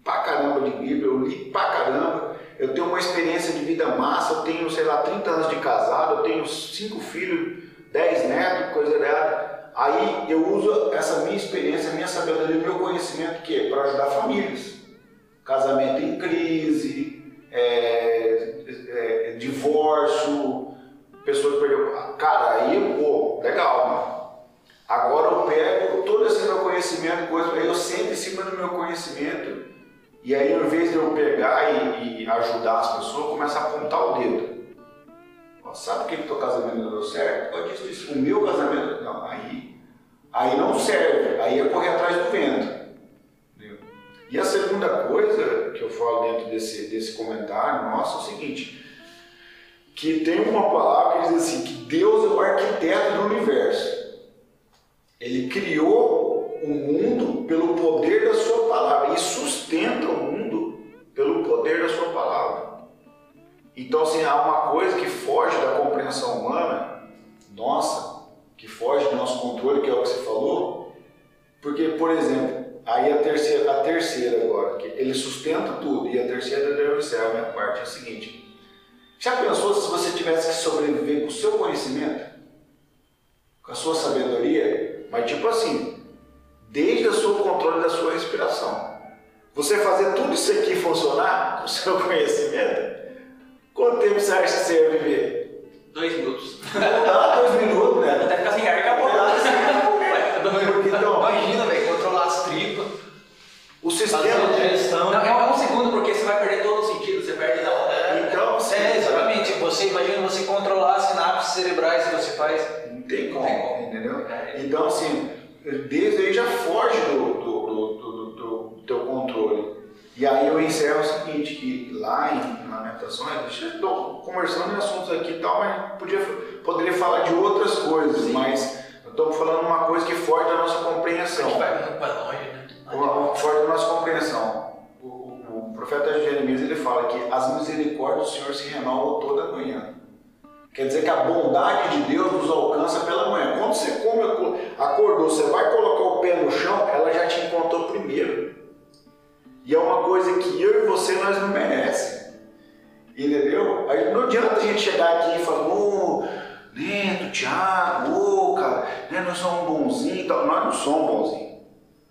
pra caramba de Bíblia, eu li pra caramba, eu tenho uma experiência de vida massa, eu tenho, sei lá, 30 anos de casado, eu tenho cinco filhos, 10 netos, coisa dela. Aí eu uso essa minha experiência, minha sabedoria, meu conhecimento que para ajudar famílias. Casamento em crise, é, é, divórcio, pessoa que perdeu. Cara, aí, pô, legal, mano. Agora eu pego todo esse meu conhecimento, coisa, eu sento em cima do meu conhecimento, e aí ao invés de eu pegar e, e ajudar as pessoas, eu começo a apontar o dedo. Ó, sabe por que que teu casamento não deu certo? Pode disso, isso. O meu casamento. Não, aí, aí não serve, aí é correr atrás do vento. Entendeu? E a segunda coisa que eu falo dentro desse, desse comentário nosso é o seguinte: que tem uma palavra que diz assim, que Deus é o arquiteto do universo. Ele criou o mundo pelo poder da sua palavra e sustenta o mundo pelo poder da sua palavra. Então, assim, há uma coisa que foge da compreensão humana, nossa, que foge do nosso controle, que é o que você falou, porque, por exemplo, aí a terceira, a terceira agora, que ele sustenta tudo, e a terceira deu encerra a minha parte, é a seguinte. Já pensou se você tivesse que sobreviver com o seu conhecimento? Com a sua sabedoria? Mas tipo assim, desde o seu controle da sua respiração. Você fazer tudo isso aqui funcionar *laughs* com o seu conhecimento, quanto tempo você acha que você ia viver? Dois minutos. *laughs* Não, dois minutos, né? Até ficar sem ar, acabou. Então, imagina, velho, controlar as tripas. O sistema. de gestão. Não, é um segundo, porque você vai perder todo o sentido, você perde da hora. Então, é, sim, é, exatamente. Você imagina você controlar as sinapses cerebrais que você faz. Não tem como, entendeu? É. Então, assim, desde aí já foge do, do, do, do, teu controle. E aí eu encerro o seguinte, que lá em Lamentações, eu estou conversando em assuntos aqui e tal, mas podia, poderia falar de outras coisas, Sim. mas estamos falando uma coisa que foge da nossa compreensão. Que vai muito para longe, né? Foge da nossa compreensão. O, o, o profeta Jeremias ele fala que as misericórdias do Senhor se renovam toda manhã. Quer dizer que a bondade de Deus nos alcança pela manhã. Quando você come, acordou, você vai colocar o pé no chão, ela já te encontrou primeiro. E é uma coisa que eu e você nós não merecemos. Entendeu? Aí não adianta a gente chegar aqui e falar, oh, Neto, Thiago, ô, oh, cara, né, nós somos bonzinhos e tal. Nós não somos bonzinhos.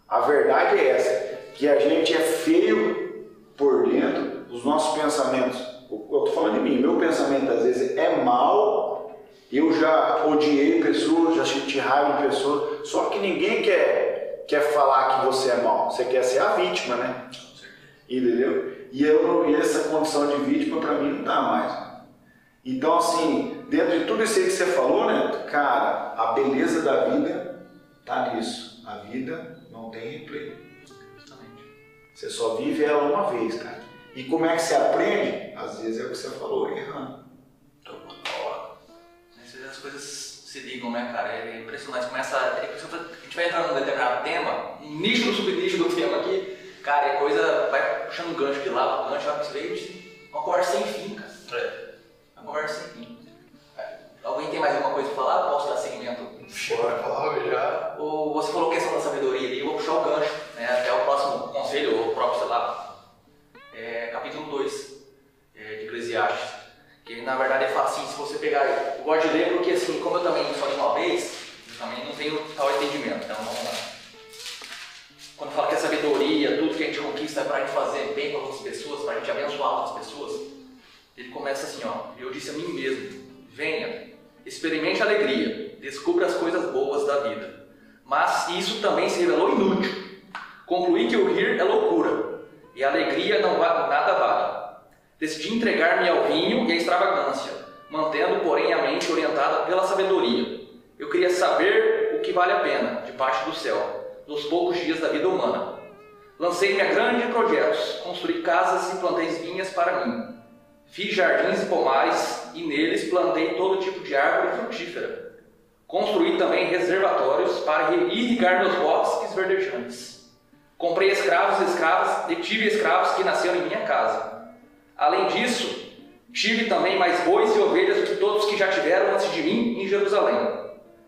A verdade é essa, que a gente é feio por dentro, os nossos pensamentos eu estou falando de mim, meu pensamento às vezes é mal, eu já odiei pessoas, já senti raiva de pessoas, só que ninguém quer, quer falar que você é mal, você quer ser a vítima, né? Entendeu? E, eu, e essa condição de vítima para mim não dá mais. Então, assim, dentro de tudo isso aí que você falou, né, cara, a beleza da vida tá nisso. A vida não tem replay. Você só vive ela uma vez, cara. E como é que você aprende? Às vezes é o que você falou, errando. Às vezes as coisas se ligam, né, cara? É impressionante. Começa, a gente vai entrar num determinado tema, um nicho no subnicho do tema aqui, cara, a coisa vai puxando um gancho de lá, um gancho você vê uma conversa sem fim, cara. É. Uma conversa sem fim. Alguém tem mais alguma coisa para falar? Posso dar segmento? Bora falar já. Ou você falou questão da sabedoria ali, eu vou puxar o gancho, né? Até o próximo conselho, ou o próprio, sei lá, é, capítulo 2 é, de Eclesiastes. Que na verdade fala assim, se você pegar. Eu gosto de ler porque assim, como eu também só uma vez, eu também não tenho tal entendimento. Então vamos lá. Quando fala que a sabedoria, tudo que a gente conquista é para a gente fazer bem para outras pessoas, para a gente abençoar outras pessoas, ele começa assim, ó, eu disse a mim mesmo, venha, experimente a alegria, descubra as coisas boas da vida. Mas isso também se revelou inútil. Concluí que o rir é loucura, e a alegria não vale, nada vale. Decidi entregar-me ao vinho e à extravagância, mantendo, porém, a mente orientada pela sabedoria. Eu queria saber o que vale a pena, debaixo do céu, nos poucos dias da vida humana. Lancei-me a grandes projetos, construí casas e plantei vinhas para mim. Fiz jardins e pomares e neles plantei todo tipo de árvore frutífera. Construí também reservatórios para irrigar meus bosques verdejantes. Comprei escravos e escravas e tive escravos que nasceram em minha casa. Além disso, tive também mais bois e ovelhas do que todos que já tiveram antes de mim em Jerusalém.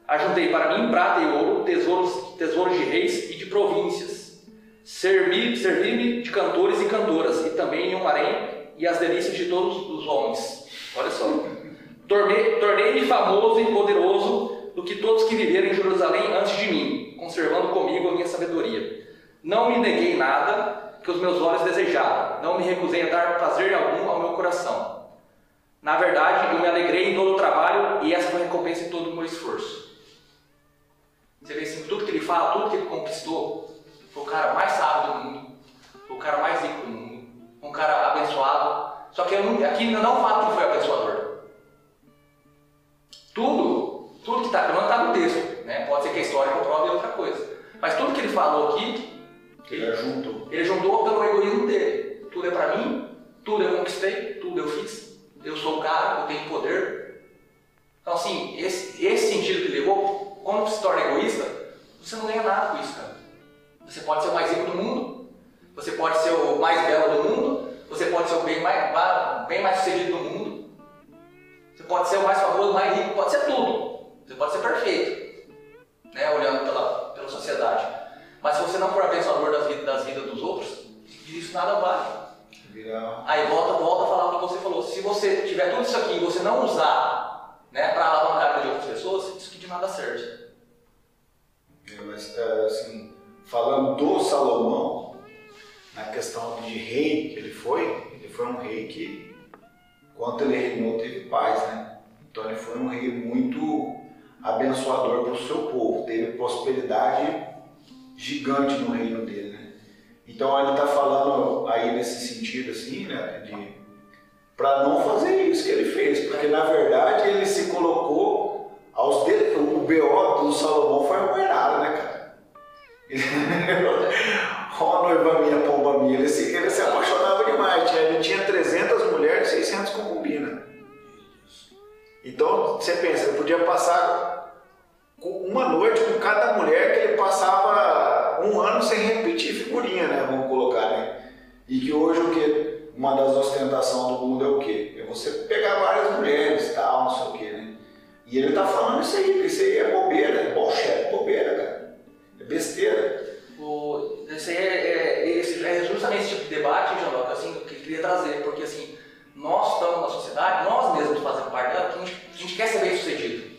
Ajuntei para mim prata e ouro, tesouros, tesouros de reis e de províncias. Servi-me servi de cantores e cantoras, e também em um harém e as delícias de todos os homens. Olha só. Tornei-me tornei famoso e poderoso do que todos que viveram em Jerusalém antes de mim, conservando comigo a minha sabedoria. Não me neguei nada que os meus olhos desejavam, não me recusei a dar prazer algum ao meu coração. Na verdade, eu me alegrei em todo o trabalho e essa foi a recompensa de todo o meu esforço. Você vê assim, tudo que ele fala, tudo que ele conquistou, foi o cara mais sábio do mundo, foi o cara mais rico do mundo, um cara abençoado. Só que aqui ainda não fala que foi abençoador. Tudo, tudo que está, não está no texto, né? pode ser que a história comprove outra coisa. Mas tudo que ele falou aqui ele juntou. Ele juntou pelo egoísmo dele. Tudo é para mim, tudo eu conquistei, tudo eu fiz, eu sou o cara, eu tenho poder. Então, assim, esse, esse sentido que levou, quando você se torna egoísta, você não ganha nada com isso, cara. Você pode ser o mais rico do mundo, você pode ser o mais belo do mundo, você pode ser o bem mais, bem mais sucedido do mundo, você pode ser o mais famoso, o mais rico, pode ser tudo. Você pode ser perfeito, né, olhando pela, pela sociedade. Mas se você não for abençoador das vidas, das vidas dos outros, isso nada vale. Aí volta, volta a falar o que você falou. Se você tiver tudo isso aqui e você não usar né, para alavancar a vida de outras pessoas, isso que de nada serve. É, mas é, assim, falando do Salomão, na questão de rei que ele foi, ele foi um rei que, quando ele reinou, teve paz, né? Então ele foi um rei muito abençoador para o seu povo, teve prosperidade gigante no reino dele, né? Então ele está falando aí nesse sentido assim, né? De para não fazer isso que ele fez, porque na verdade ele se colocou aos dedos. O BO do Salomão foi arruinado, né, cara? *laughs* Ó, noiva minha, pomba minha, ele se, ele se apaixonava demais. Tinha, ele tinha 300 mulheres e 600 concubinas. Então, você pensa, ele podia passar uma noite com cada mulher que ele passava um ano sem repetir figurinha, né? Vamos colocar, né? E que hoje o que? Uma das ostentações do mundo é o quê? É você pegar várias mulheres tal, não sei o quê, né? E ele tá falando isso aí, que isso aí é bobeira, é bullshit, bobeira, cara. É besteira. O, esse é, é, é, justamente esse tipo de debate, Locke, assim, que eu queria trazer, porque assim, nós estamos na sociedade, nós mesmos fazemos parte dela, que a gente, a gente quer ser bem sucedido.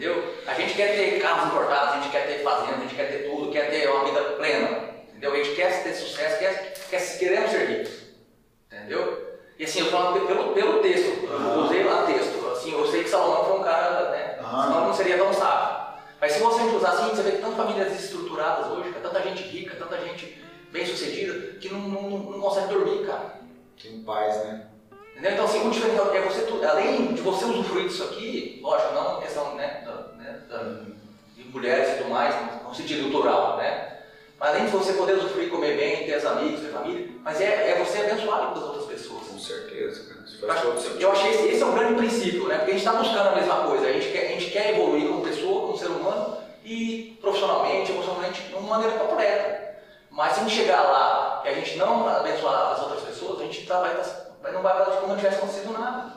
Entendeu? A gente quer ter carros importados, a gente quer ter fazenda, a gente quer ter tudo, quer ter uma vida plena. Entendeu? A gente quer ter sucesso, quer, quer, queremos ser ricos. Entendeu? E assim, eu falo pelo, pelo texto, eu usei lá texto. Assim, eu sei que Salomão foi um cara, né? Senão não seria tão sábio. Mas se você usar assim, você vê que tantas famílias estruturadas hoje, tanta gente rica, tanta gente bem sucedida, que não, não, não consegue dormir, cara. Tem paz, né? Entendeu? Então, assim, o diferencial é você, além de você usufruir disso aqui, lógico, não questão né, da, né, da, de mulheres e tudo mais, no sentido cultural, né? Mas além de você poder usufruir, comer bem, ter as amigos, ter família, mas é, é você abençoar a vida das outras pessoas. Com certeza, cara. Eu achei esse, esse é um grande princípio, né? Porque a gente está buscando a mesma coisa. A gente, quer, a gente quer evoluir como pessoa, como ser humano e profissionalmente, emocionalmente, de uma maneira completa. Mas se a gente chegar lá e a gente não abençoar as outras pessoas, a gente tá, vai, vai, não vai falar de como não tivesse acontecido nada.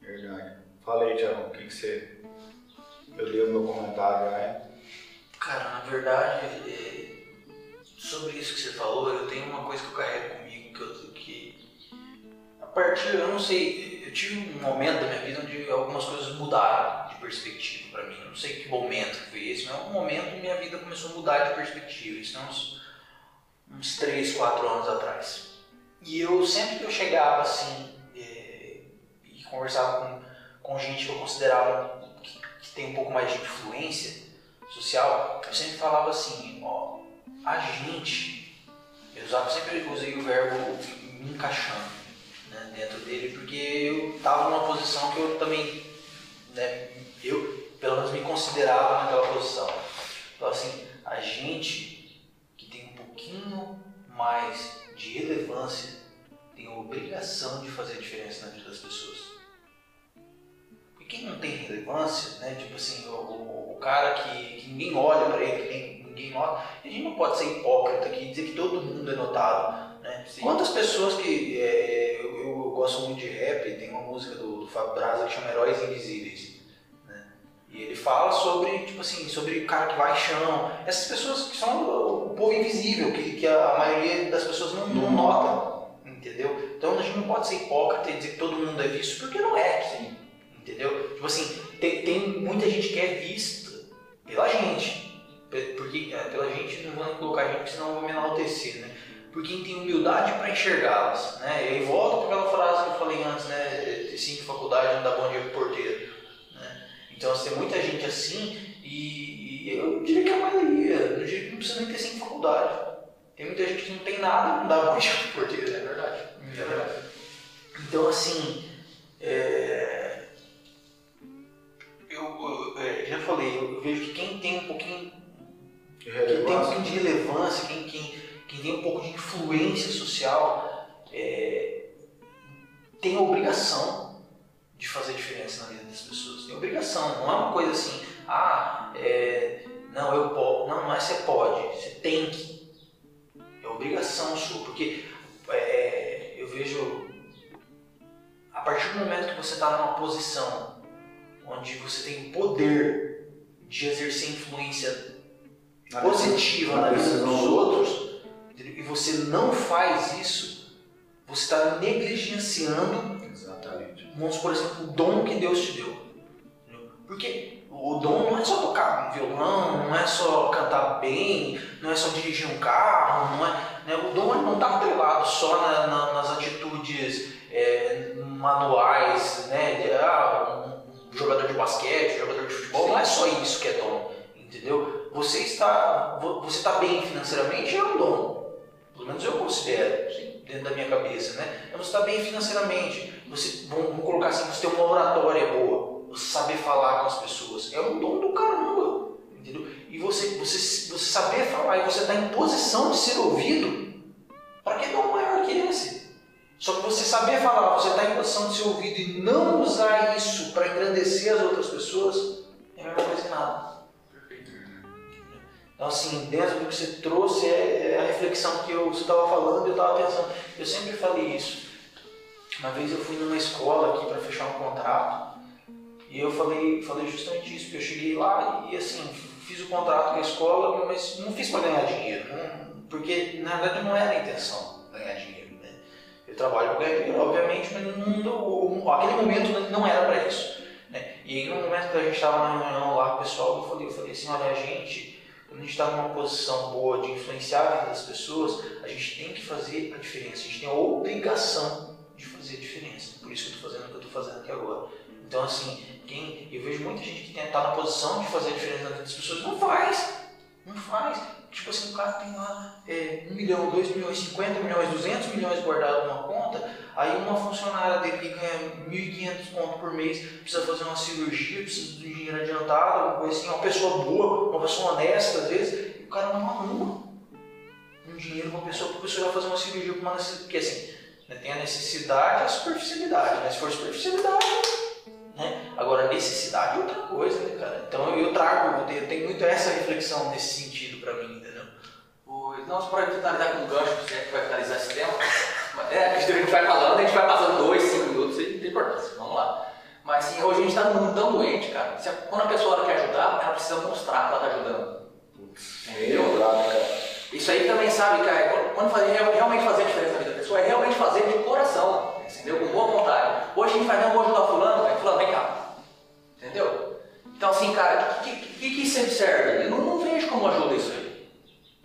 Verdade. Falei, Tiago, o que, que você. Eu li o meu comentário, né? Cara, na verdade, é, sobre isso que você falou, eu tenho uma coisa que eu carrego comigo, que, eu, que a partir, eu não sei, eu tive um momento da minha vida onde algumas coisas mudaram de perspectiva para mim. Eu não sei que momento foi esse, mas um momento minha vida começou a mudar de perspectiva. Isso é uns, uns 3, 4 anos atrás. E eu sempre que eu chegava assim é, e conversava com, com gente que eu considerava que, que tem um pouco mais de influência social, eu sempre falava assim, ó, a gente, eu usava, sempre usei o verbo me encaixando né, dentro dele, porque eu estava numa posição que eu também, né, eu pelo menos me considerava naquela posição. Então assim, a gente que tem um pouquinho mais de relevância tem a obrigação de fazer a diferença na vida das pessoas. Porque quem não tem relevância, né, tipo assim, o, o, o cara que, que, ninguém olha para ele, que ninguém, ninguém nota, a gente não pode ser hipócrita aqui e dizer que todo mundo é notado. Né? Quantas pessoas que. É, eu, eu, gosto muito de rap, tem uma música do, do Fábio Braza que chama Heróis Invisíveis. E ele fala sobre, tipo assim, sobre o cara que vai chão. Essas pessoas que são o povo invisível, que, que a maioria das pessoas não, não nota. Entendeu? Então a gente não pode ser hipócrita e dizer que todo mundo é visto, porque não é. Sim. Entendeu? Tipo assim, tem, tem muita gente que é vista pela gente. Porque, é, pela gente, não vou colocar gente, senão eu vou me enaltecer, né? Por quem tem humildade para enxergá-las, né? E aí volta para aquela frase que eu falei antes, né? Cinco faculdade não dá bom dia pro porteiro? Então, assim, tem muita gente assim e, e, eu diria que a maioria, eu diria que não precisa nem ter cinco faculdade. Tem muita gente que não tem nada e não dá dia pro *laughs* porteiro, é verdade. É verdade. Então, assim, é... eu, eu, eu já falei, eu vejo que quem tem um pouquinho quem tem um pouquinho de relevância, quem, quem, quem tem um pouco de influência social, é, tem a obrigação de fazer diferença na vida das pessoas. Tem obrigação, não é uma coisa assim, ah, é, não, eu posso. Não, não é você pode, você tem que. É obrigação sua, porque é, eu vejo a partir do momento que você está numa posição onde você tem o poder de exercer influência positiva na vida dos outros e você não faz isso, você está negligenciando, Exatamente. vamos por exemplo, o dom que Deus te deu. Porque o dom não é só tocar um violão, não é só cantar bem, não é só dirigir um carro, não é, né? o dom não está atrelado só na, na, nas atitudes é, manuais, né? De, ah, um jogador de basquete, um jogador de futebol, Sim. não é só isso que é dom, entendeu? Você está, você está bem financeiramente é um dom. Pelo menos eu considero, dentro da minha cabeça, né? Você estar bem financeiramente, você, vamos, colocar assim, você ter uma oratória boa, você saber falar com as pessoas. É um dom do caramba, entendeu? E você, você, você saber falar e você estar em posição de ser ouvido, para que dom maior que esse? Só que você saber falar, você estar em posição de ser ouvido e não usar isso para engrandecer as outras pessoas, é a mesma coisa que nada. Então, assim, dentro do que você trouxe é, é a reflexão que eu, você estava falando, eu estava pensando. Eu sempre falei isso. Uma vez eu fui numa escola aqui para fechar um contrato e eu falei, falei justamente isso, porque eu cheguei lá e assim, fiz o contrato com a escola, mas não fiz para ganhar dinheiro, não, porque na verdade não era a intenção ganhar dinheiro. Né? Eu trabalho para ganhar dinheiro, obviamente, mas não, aquele momento não era para isso. Né? E aí no momento que a gente estava na reunião lá com o pessoal, eu falei, eu falei assim, olha, a gente quando a gente está numa posição boa de influenciar a vida das pessoas, a gente tem que fazer a diferença. A gente tem a obrigação fazer diferença. Por isso que eu estou fazendo o que eu estou fazendo aqui agora. Então, assim, quem, eu vejo muita gente que está na posição de fazer a diferença na vida das pessoas, não faz. Não faz. Tipo assim, o cara tem lá é, 1 milhão, 2 milhões, 50 milhões, 200 milhões guardados numa conta, aí uma funcionária dele que ganha 1.500 pontos por mês precisa fazer uma cirurgia, precisa de dinheiro adiantado, alguma coisa assim, uma pessoa boa, uma pessoa honesta às vezes, e o cara não arruma um dinheiro uma pessoa, para a pessoa vai fazer uma cirurgia com uma necessidade, porque assim, né, tem a necessidade e a superficialidade, né? se for superficialidade, né? Agora, necessidade é outra coisa, né, cara? Então eu trago, eu tenho muito essa reflexão nesse sentido para mim, entendeu? Nós podemos finalizar com um gancho, se é que vai finalizar esse tema. É, a gente vai falando, a gente vai passando dois, cinco minutos, isso não tem importância. Vamos lá. Mas sim, hoje a gente está num mundo tão doente, cara. Se, quando a pessoa quer ajudar, ela precisa mostrar que ela está ajudando. Entendeu? Isso aí também, sabe, cara, quando fazer, realmente fazer a diferença na vida pessoa, é realmente fazer de coração, entendeu? Com boa vontade. Hoje a gente faz, não, vou ajudar fulano, vai, fulano, vem cá. Entendeu? Então, assim, cara, o que, que, que, que isso serve? Eu não, não vejo como ajuda isso aí.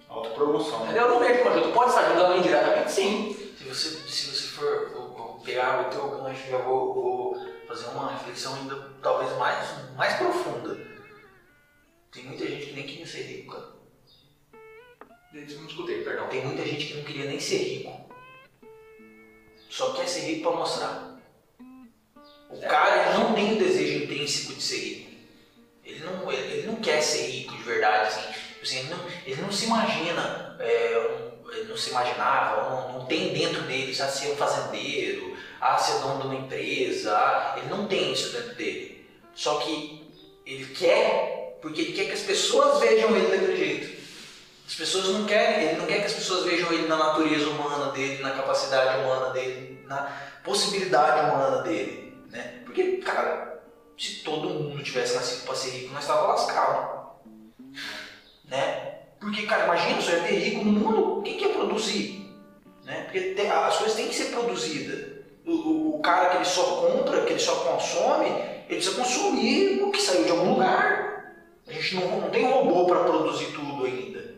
Autopromoção. Entendeu? Eu não vejo como ajuda. Pode estar ajudando indiretamente, sim. Se você, se você for vou, vou pegar o teu gancho, já vou, vou fazer uma reflexão ainda talvez mais, mais profunda. Tem muita gente que nem queria ser rico, cara. Eu não escutei, perdão. Tem muita gente que não queria nem ser rico. Só quer ser rico para mostrar. O cara ele não tem o desejo intrínseco de ser rico. Ele não, ele, ele não quer ser rico de verdade, assim. Tipo assim ele, não, ele não se imagina, é, ele não se imaginava, não, não tem dentro dele já ser um fazendeiro, a ser dono de uma empresa, ele não tem isso dentro dele. Só que ele quer, porque ele quer que as pessoas vejam ele daquele jeito. As pessoas não querem, ele não quer que as pessoas vejam ele na natureza humana dele, na capacidade humana dele, na possibilidade humana dele. Né? Porque, cara, se todo mundo tivesse nascido para ser rico, nós estávamos lascados. Né? Porque, cara, imagina só, é ter rico no mundo, quem quer produzir? Né? Porque tem, as coisas têm que ser produzidas. O, o, o, cara que ele só compra, que ele só consome, ele precisa consumir o que saiu de algum lugar. A gente não, não tem robô para produzir tudo ainda.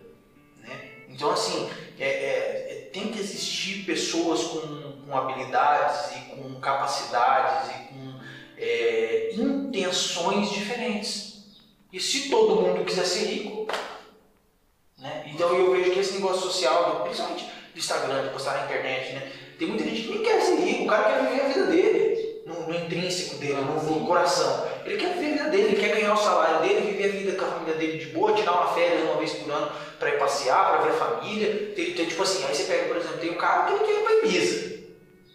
Então, assim, é, é, é, tem que existir pessoas com, com habilidades e com capacidades e com é, intenções diferentes. E se todo mundo quiser ser rico, né? então eu vejo que esse negócio social, principalmente do Instagram, de postar na internet, né? tem muita gente que nem quer ser rico, o cara quer viver a vida dele, no, no intrínseco dele, no, no, coração. Ele quer viver a vida dele, ele quer ganhar o salário dele, viver a vida com a família dele de boa, tirar uma férias uma vez por ano para ir passear, para ver a família. Tem, tem, tipo assim, aí você pega, por exemplo, tem um cara que ele quer ir para Ibiza.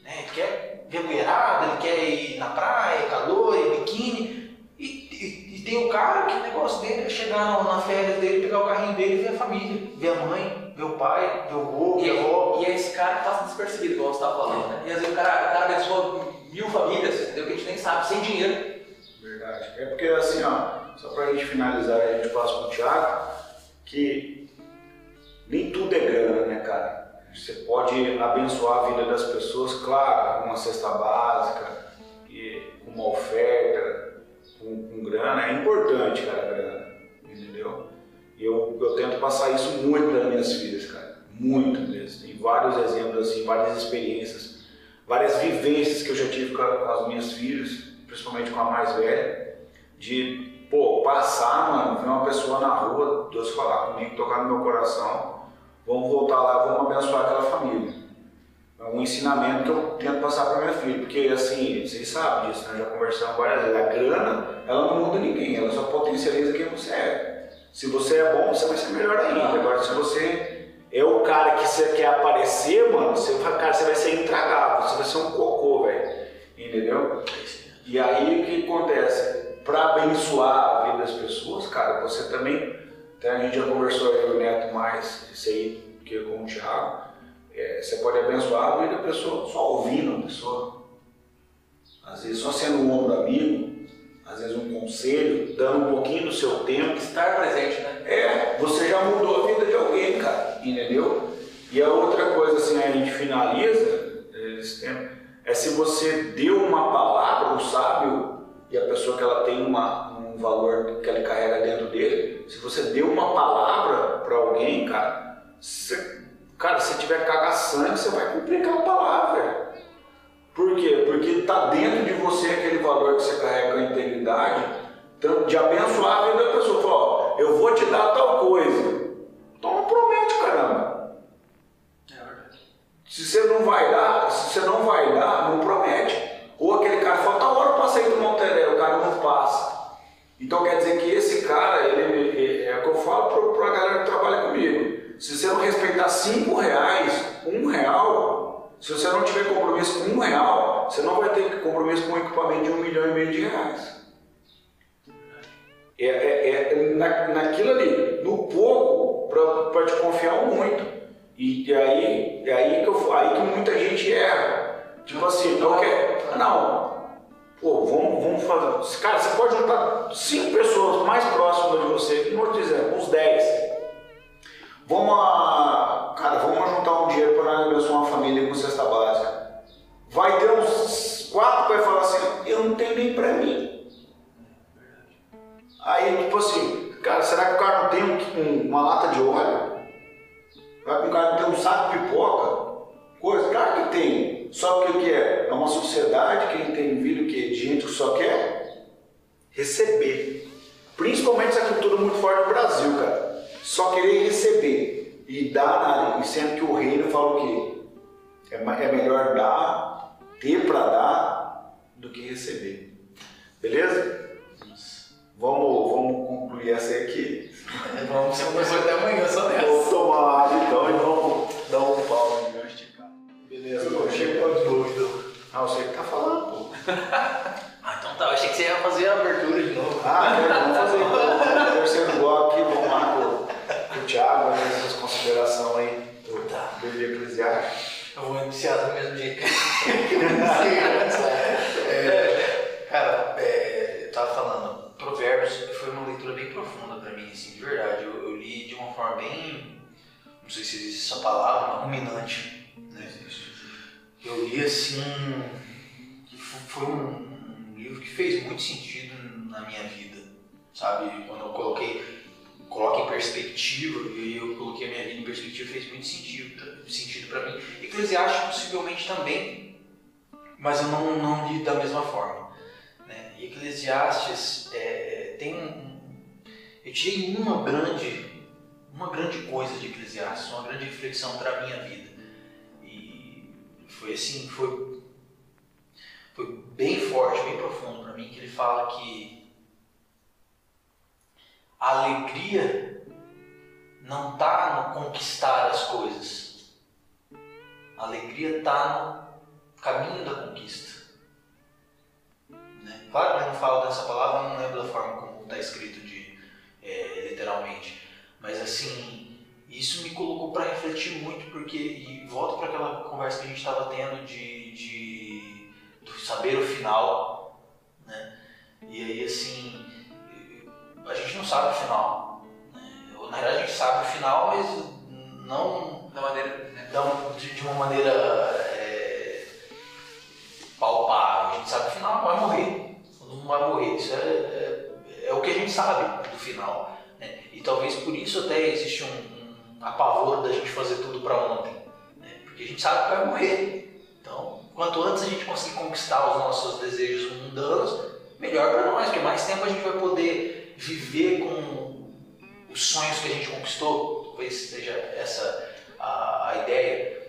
Né? Ele quer ver mulherada, ele quer ir na praia, calor, ir biquíni. E, e, e, tem o cara que o negócio dele é chegar na, na férias dele, pegar o carrinho dele e ver a família, ver a mãe, ver o pai, ver o avô, ver a avó. E é esse cara que passa despercebido, igual você estava falando, né? E às vezes o cara, o cara abençoa mil famílias, entendeu? Que a gente nem sabe, sem dinheiro. Verdade. É porque assim, ó, só pra gente finalizar, a gente passa pro Thiago, que nem tudo é grana, né, cara? Você pode abençoar a vida das pessoas, claro, com uma cesta básica, com uma oferta, com, com grana. É importante, cara, a grana, entendeu? Eu, eu tento passar isso muito para minhas filhas, cara. Muito mesmo. Tem vários exemplos, assim, várias experiências, várias vivências que eu já tive com, com as minhas filhas, principalmente com a mais velha, de, pô, passar, mano, ver uma pessoa na rua, Deus falar comigo, tocar no meu coração, vamos voltar lá, vamos abençoar aquela família. É um ensinamento que eu tento passar para minha filha, porque assim, vocês sabem disso, nós já conversamos várias vezes, a grana, ela não muda ninguém, ela só potencializa quem você é. Se você é bom, você vai ser melhor ainda. Agora, se você é o cara que você quer aparecer, mano, você vai, cara, você vai ser intragável, você vai ser um cocô, velho. Entendeu? E aí o que acontece? Para abençoar a vida das pessoas, cara, você também. Até a gente já conversou aí, o Neto mais, isso aí, que com o Thiago. É, você pode abençoar a vida da pessoa só ouvindo a pessoa. Às vezes só sendo um ombro amigo, às vezes um conselho, dando um pouquinho do seu tempo. Estar presente, né? É, você já mudou a vida de alguém, cara, entendeu? E a outra coisa, assim, a gente finaliza esse tempo, é se você deu uma palavra, o sábio, e a pessoa que ela tem uma, um valor que ele carrega dentro dele, se você deu uma palavra para alguém, cara, você, cara, se tiver cagar sangue, você vai cumprir aquela palavra. Por quê? Porque está dentro de você aquele valor que você carrega com a integridade, tanto de abençoar a vida da pessoa. Falar, ó, eu vou te dar tal coisa. Então não promete, caramba. É verdade. Se você não vai dar, se você não vai dar, não promete. Ou aquele cara fala, tá hora eu passei do Monterrey, o cara não passa. Então quer dizer que esse cara, ele, é o que eu falo para a galera que trabalha comigo. Se você não respeitar cinco reais, um real, se você não tiver compromisso com um real, você não vai ter compromisso com um equipamento de um milhão e meio de reais. É, é, é na, naquilo ali, no pouco, para te confiar muito. E, e aí, é aí que, eu, aí que muita gente erra. Tipo assim, não quer. Não. Pô, vamos, vamos fazer. Cara, você pode juntar cinco pessoas mais próximas de você, não vou dizer, uns 10. Vamos a. Cara, vamos juntar um dinheiro para abençoar uma família com cesta básica. Vai ter uns quatro que vai falar assim, eu não tenho nem pra mim. Aí, tipo assim, cara, será que o cara não tem um- uma lata de óleo? Será que o cara não tem um saco de pipoca? Coisa? Claro que tem. Só que o que é? É uma sociedade que tem vindo que de gente que só quer receber. Principalmente essa cultura muito forte no Brasil, cara. Só querer receber e dar nada. E sendo que o reino fala o quê? É, é melhor dar, ter para dar, do que receber. Beleza? Vamos, vamos concluir essa aqui. É, *laughs* Vamos ser até amanhã só nessa. Vamos tomar água então e vamos Ah, você que tá falando, pô. *laughs* Ah, então tá. Eu achei que você ia fazer a abertura de novo. Ah, é, vamos fazer. O terceiro bloco aqui, vamos lá com, o Thiago, vai fazer suas considerações aí do, Tá. do livro eclesiástico. Eu vou iniciar do mesmo jeito que *laughs* eu. É, cara, é, eu tava falando, Provérbios foi uma leitura bem profunda pra mim, assim, de verdade. Eu, eu li de uma forma bem, não sei se existe essa palavra, mas ruminante. Eu li assim, que fo- foi um, um livro que fez muito sentido na minha vida, sabe? Quando eu coloquei coloca em perspectiva, e eu coloquei a minha vida em perspectiva, fez muito sentido, sentido para mim. Eclesiastes possivelmente também, mas eu não, não li da mesma forma. Né? E Eclesiastes é, tem um. Eu tirei uma grande, uma grande coisa de Eclesiastes, uma grande reflexão para minha vida. Foi assim, foi, foi bem forte, bem profundo para mim, que ele fala que a alegria não está no conquistar as coisas. A alegria está no caminho da conquista. Né? Claro que eu não falo dessa palavra, não lembro da forma como está escrito de, é, literalmente. Mas assim, isso me colocou para refletir muito, porque, e volto para aquela conversa que a gente estava tendo de, de, do saber o final. Né? E aí assim, a gente não sabe o final. Né? Na verdade a gente sabe o final, mas não Da maneira. Né? de, de uma maneira é, palpável. A gente sabe o final vai morrer. Todo mundo vai morrer. Isso é, é, é o que a gente sabe do final. né? E talvez por isso até existe um apavoro da gente fazer tudo para ontem. né? Porque a gente sabe que vai morrer. Então, quanto antes a gente conseguir conquistar os nossos desejos mundanos, melhor para nós, porque mais tempo a gente vai poder viver com os sonhos que a gente conquistou. Talvez seja essa a, a ideia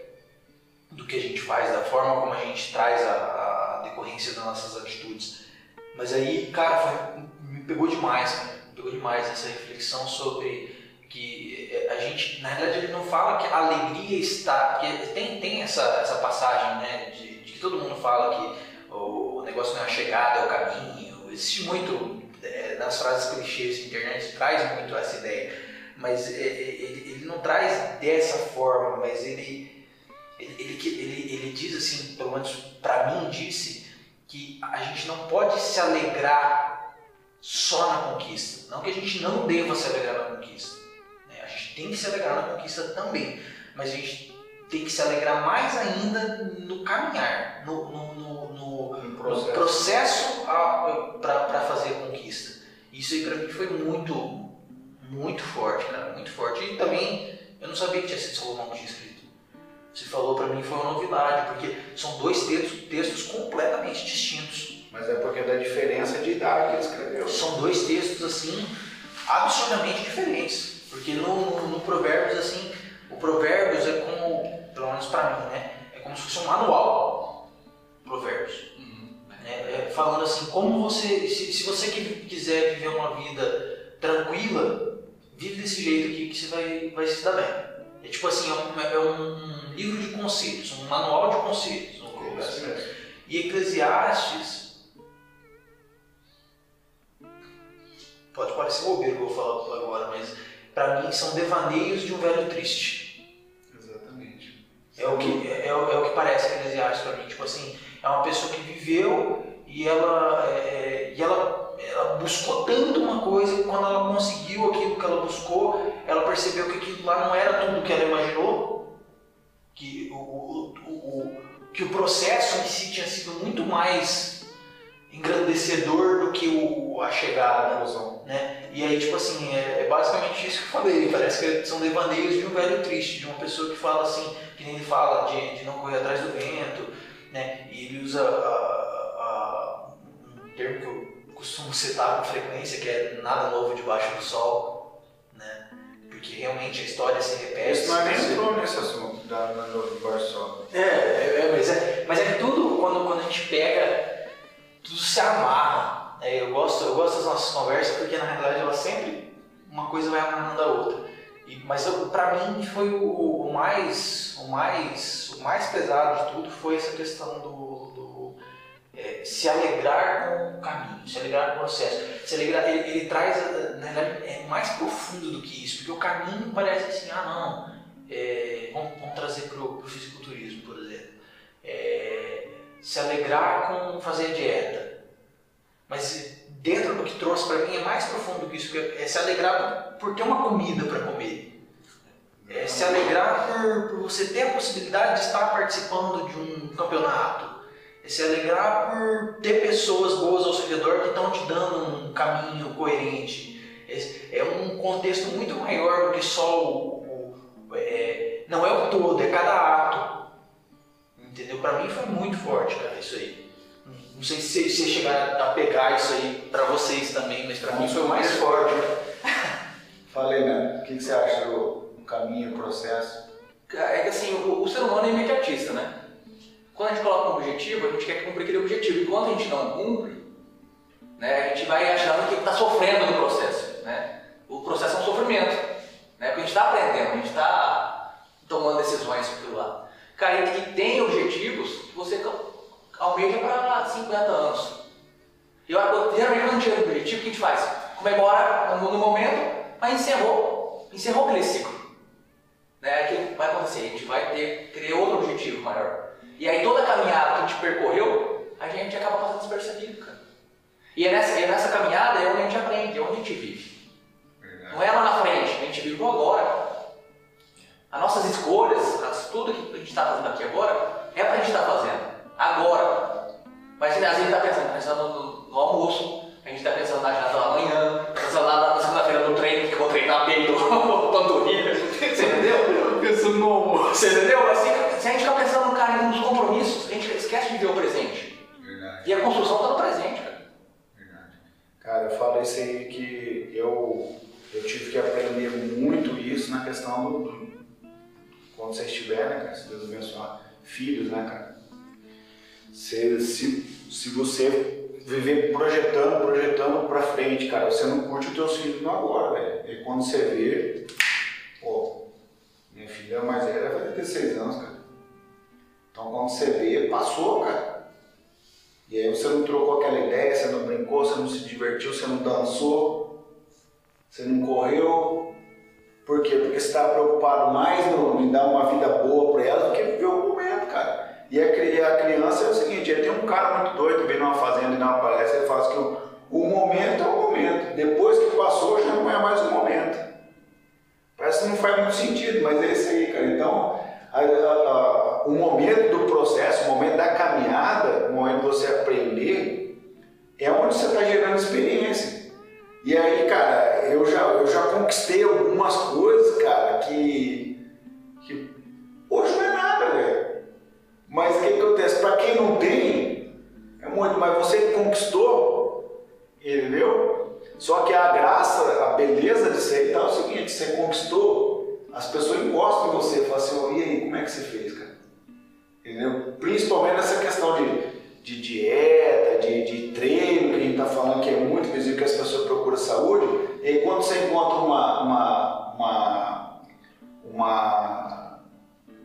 do que a gente faz, da forma como a gente traz a, a decorrência das nossas atitudes. Mas aí, cara, foi, me pegou demais, cara. me pegou demais essa reflexão sobre a gente, na realidade, ele não fala que a alegria está, porque tem, tem essa, essa passagem, né, de, de que todo mundo fala que o, negócio não é a chegada, é o caminho, existe muito, é, nas frases clichês da internet, traz muito essa ideia, mas é, ele, ele não traz dessa forma, mas ele, ele, ele, ele diz assim, pelo menos para mim disse, que a gente não pode se alegrar só na conquista. Não que a gente não deva se alegrar na conquista. A gente tem que se alegrar na conquista também. Mas a gente tem que se alegrar mais ainda no caminhar, no, no, no, no, no processo, processo para fazer a conquista. Isso aí para mim foi muito, muito forte, cara, muito forte. E também eu não sabia que tinha sido Salomão que tinha escrito. Você falou para mim foi uma novidade, porque são dois textos, textos completamente distintos. Mas é porque da diferença de idade que ele escreveu. São dois textos assim absurdamente diferentes, porque no, no, no Provérbios assim, o Provérbios é como, pelo menos para mim, né, é como se fosse um manual. Provérbios. Uhum. É, é, falando assim, como você, se, se você quiser viver uma vida tranquila, vive desse jeito aqui que você vai, vai se dar bem. É tipo assim, é um, é um livro de conceitos, um manual de conceitos. Assim. E Eclesiastes. Pode parecer bobeiro que eu vou falar agora, mas para mim são devaneios de um velho triste. Exatamente. É o que, é, é, o que parece Eclesiastes para mim. Tipo assim, é uma pessoa que viveu e ela, é, é e ela ela buscou tanto uma coisa e quando ela conseguiu aquilo que ela buscou, ela percebeu que aquilo lá não era tudo que ela imaginou, que o, o, o, que o processo em si tinha sido muito mais engrandecedor do que o, a chegada. Né? E aí, tipo assim, é, é, basicamente isso que eu falei. Parece que são devaneios de um velho triste, de uma pessoa que fala assim, que nem ele fala, de, de não correr atrás do vento, né? E ele usa a, a, um termo que eu costumo citar com frequência, que é nada novo debaixo do sol, né? Porque realmente a história se repete. Isso não é nem entrou nesse assunto, da nada novo debaixo do sol. É, é, é, mas é, mas é que tudo, quando, quando a gente pega, tudo se amarra. É, eu, gosto, eu gosto das nossas conversas porque na realidade ela sempre, uma coisa vai amarrando a outra. E, mas para mim foi o, o, mais, o mais, o mais pesado de tudo foi essa questão do, do é, se alegrar com o caminho, se alegrar com o processo. Se alegrar, ele, ele traz, na verdade, é mais profundo do que isso, porque o caminho parece assim, ah não, é, vamos, vamos, trazer para o fisiculturismo, por exemplo. É, se alegrar com fazer dieta. Mas dentro do que trouxe para mim é mais profundo do que isso, é se alegrar por ter uma comida para comer. É se alegrar por, por você ter a possibilidade de estar participando de um campeonato é se alegrar por ter pessoas boas ao seu redor que estão te dando um caminho coerente. É, é um contexto muito maior do que só o. o é, não é o todo, é cada ato. Entendeu? Para mim foi muito forte, cara, isso aí. Não sei se você chegar a pegar isso aí para vocês também, mas para mim foi mais forte. *laughs* Falei, né? O que, você acha do caminho, do processo? É que assim, o, o ser humano é imediatista, né? Quando a gente coloca um objetivo, a gente quer cumprir aquele objetivo. E quando a gente não cumpre, né, a gente vai achando que está sofrendo no processo. Né? O processo é um sofrimento. Né? Porque a gente está aprendendo, a gente está tomando decisões por lá. Cara, e tem objetivos que você almeja para 50 anos. E eu, geralmente quando a gente tem um objetivo, o que a gente faz? Comemora no, no momento, mas encerrou. Encerrou aquele ciclo. Né? O que vai acontecer? A gente vai ter, criar outro objetivo maior. E aí toda a caminhada que a gente percorreu, a gente acaba passando despercebido, cara. E é nessa, é nessa caminhada é onde a gente aprende, é onde a gente vive. Verdade. Não é lá na frente, a gente vive o agora. As nossas escolhas, as, tudo que a gente está fazendo aqui agora, é para a gente estar tá fazendo. Agora. Mas a gente está pensando, pensando no, no, almoço, a gente está pensando na janta da manhã, pensando lá na segunda-feira no treino, que eu vou treinar peito, panturrilha. Você entendeu? Pensando no almoço. Você entendeu? Assim, se a gente ficar pensando no cara nos compromissos, a gente esquece de ver o presente. Verdade. E a construção está no presente, cara. Verdade. Cara, eu falo isso aí que eu, eu tive que aprender muito isso na questão do, do quando você estiver, né, cara, se Deus abençoar, filhos, né, cara, se, se, se você viver projetando, projetando pra frente, cara, você não curte os teus filhos no agora, velho. E quando você vê, pô, minha filha mais velha vai ter 16 anos, cara. Então quando você vê, passou, cara. E aí você não trocou aquela ideia, você não brincou, você não se divertiu, você não dançou, você não correu. Por quê? Porque você está preocupado mais em dar uma vida boa para ela do que viver o momento, cara. E a, criança é o seguinte, ele tem um cara muito doido vem numa fazenda e dá uma palestra, ele fala assim o momento é o momento. Depois que passou, já não é mais o momento. Parece que não faz muito sentido, mas é isso aí, cara. Então, a, a, o momento do processo, o momento da caminhada, o momento de você aprender, é onde você está gerando experiência. E aí, cara, eu já, eu já conquistei algumas coisas, cara, que, que hoje não é nada, velho. Mas o que, que acontece? Para quem não tem, é muito, mas você conquistou, entendeu? Só que a graça, a beleza de ser tá é o seguinte, você conquistou, as pessoas encostam em você falam assim, e aí, como é que você fez, cara? Entendeu? Principalmente nessa questão de, de dieta, de, de treino, que a gente está falando que é muito visível que as pessoas procuram saúde, e aí quando você encontra uma, uma, uma, uma,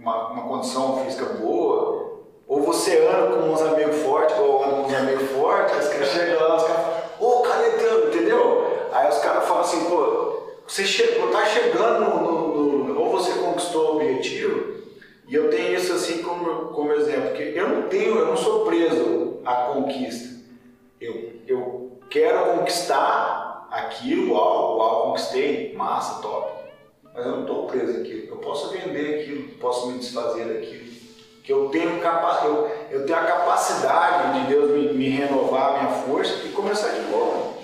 uma, uma condição física boa, ou você anda com uns amigos fortes, ou anda com uns amigos fortes, os caras chegam lá, os caras falam, ô, oh, canetando, entendeu? Aí os caras falam assim, pô, você chegou, tá chegando no, no, no, ou você conquistou o objetivo, e eu tenho isso assim como, como exemplo, que eu não tenho, eu não sou preso à conquista. Eu, eu quero conquistar aquilo, uau, uau, conquistei, massa, top. Mas eu não estou preso aqui. Eu posso vender aquilo, posso me desfazer daquilo. Que eu tenho, capa eu, eu tenho a capacidade de Deus me, me renovar a minha força e começar de novo.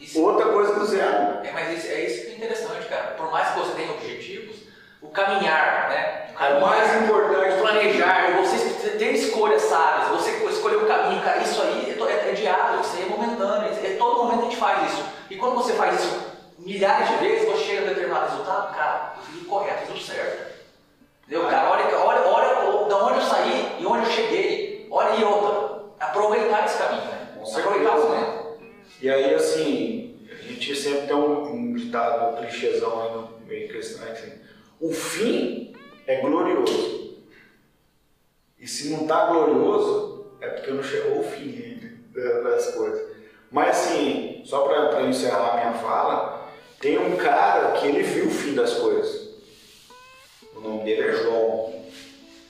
Isso, Outra coisa do zero. É, mas isso, é isso que é interessante, cara. Por mais que você tenha objetivos, o caminhar, né? O, caminhar, o mais importante. Planejar, você ter escolhas sábias, você escolher o caminho, cara, isso aí é, é, é diário, isso aí é momentâneo, é, todo momento a gente faz isso. E quando você faz isso milhares de vezes, você chega a determinado resultado, cara, eu fiz o correto, tudo certo. Entendeu? Cara, olha, olha, olha da onde eu saí e onde eu cheguei. Olha e outra. Aproveitar esse caminho, né? Aproveitar o momento. E aí, assim, a gente sempre tem um, um ditado, um clichêzão aí no meio cristão, assim, o fim é glorioso. E se não está glorioso, é porque não chegou o fim das coisas. Mas assim, só para encerrar a minha fala, tem um cara que ele viu o fim das coisas. O nome dele é João.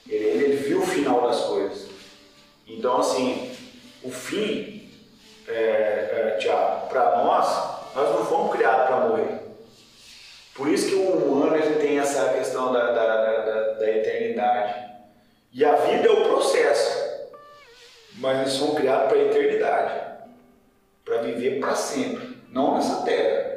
Ele, ele viu o final das coisas. Então assim, o fim, é, é, Tiago, para nós, nós não fomos criados para morrer. Por isso que o humano ele tem essa questão da, da, da, da eternidade. E a vida é o processo, mas eles são criados para a eternidade para viver para sempre, não nessa terra.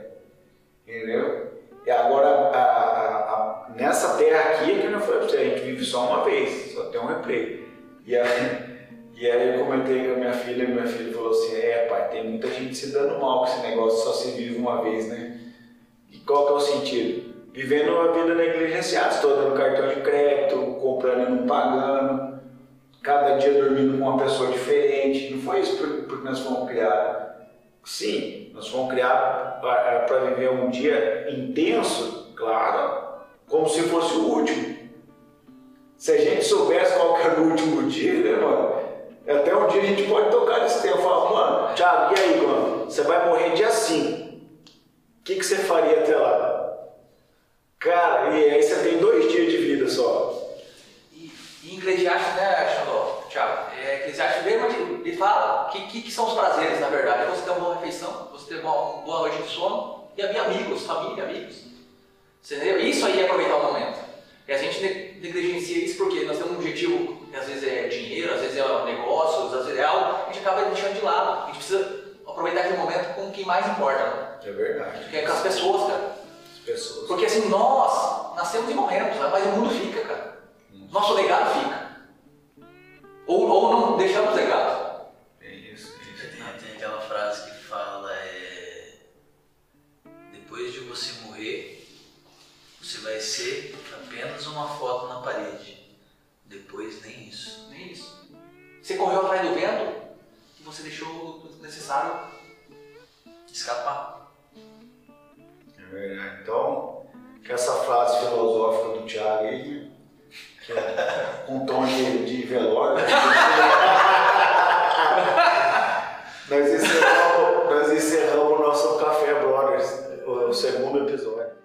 Entendeu? E agora, a, a, a, nessa terra aqui, que para você, a gente vive só uma vez, só tem um replay. E aí, e aí eu comentei com a minha filha, e minha filha falou assim, é pai, tem muita gente se dando mal com esse negócio, só se vive uma vez, né? E qual que é o sentido? Vivendo uma vida negligenciada, estou dando cartão de crédito, comprando e não pagando, cada dia dormindo com uma pessoa diferente. Não foi isso porque nós fomos criados. Sim, nós fomos criados para viver um dia intenso, claro, como se fosse o último. Se a gente soubesse qual era o último dia, né, mano? Até um dia a gente pode tocar nesse tema e falar, mano, Thiago, e aí, mano? Você vai morrer dia 5. O que, que você faria até lá? Cara, e aí você tem dois dias de vida só. E, e Eclesiastes, né, Thiago? É, Eclesiastes mesmo, ele fala que, que, que, são os prazeres, na verdade. Você ter uma boa refeição, você ter uma, uma boa noite de sono e havia amigos, família, amigos. Você entendeu? Isso aí é aproveitar o momento. E a gente negligencia isso porque nós temos um objetivo que às vezes é dinheiro, às vezes é negócios, às vezes é algo, a gente acaba deixando de lado. A gente precisa aproveitar aquele momento com o que mais importa, né? É verdade. Que é com as pessoas, cara. As pessoas. Porque assim, nós nascemos e morremos, mas o mundo fica, cara. Hum. Nosso legado fica. Ou, ou não deixamos legado. É isso, é isso. Tem, tem aquela frase que fala é. Depois de você morrer, você vai ser apenas uma foto na parede. Depois nem isso. Nem isso. Você correu atrás do vento e você deixou o necessário Escapar. É verdade. Então, com essa frase filosófica do Thiago aí, que é, com tom de, de velório. Né? *laughs* nós, encerramos, nós encerramos o nosso Café Brothers, o segundo episódio.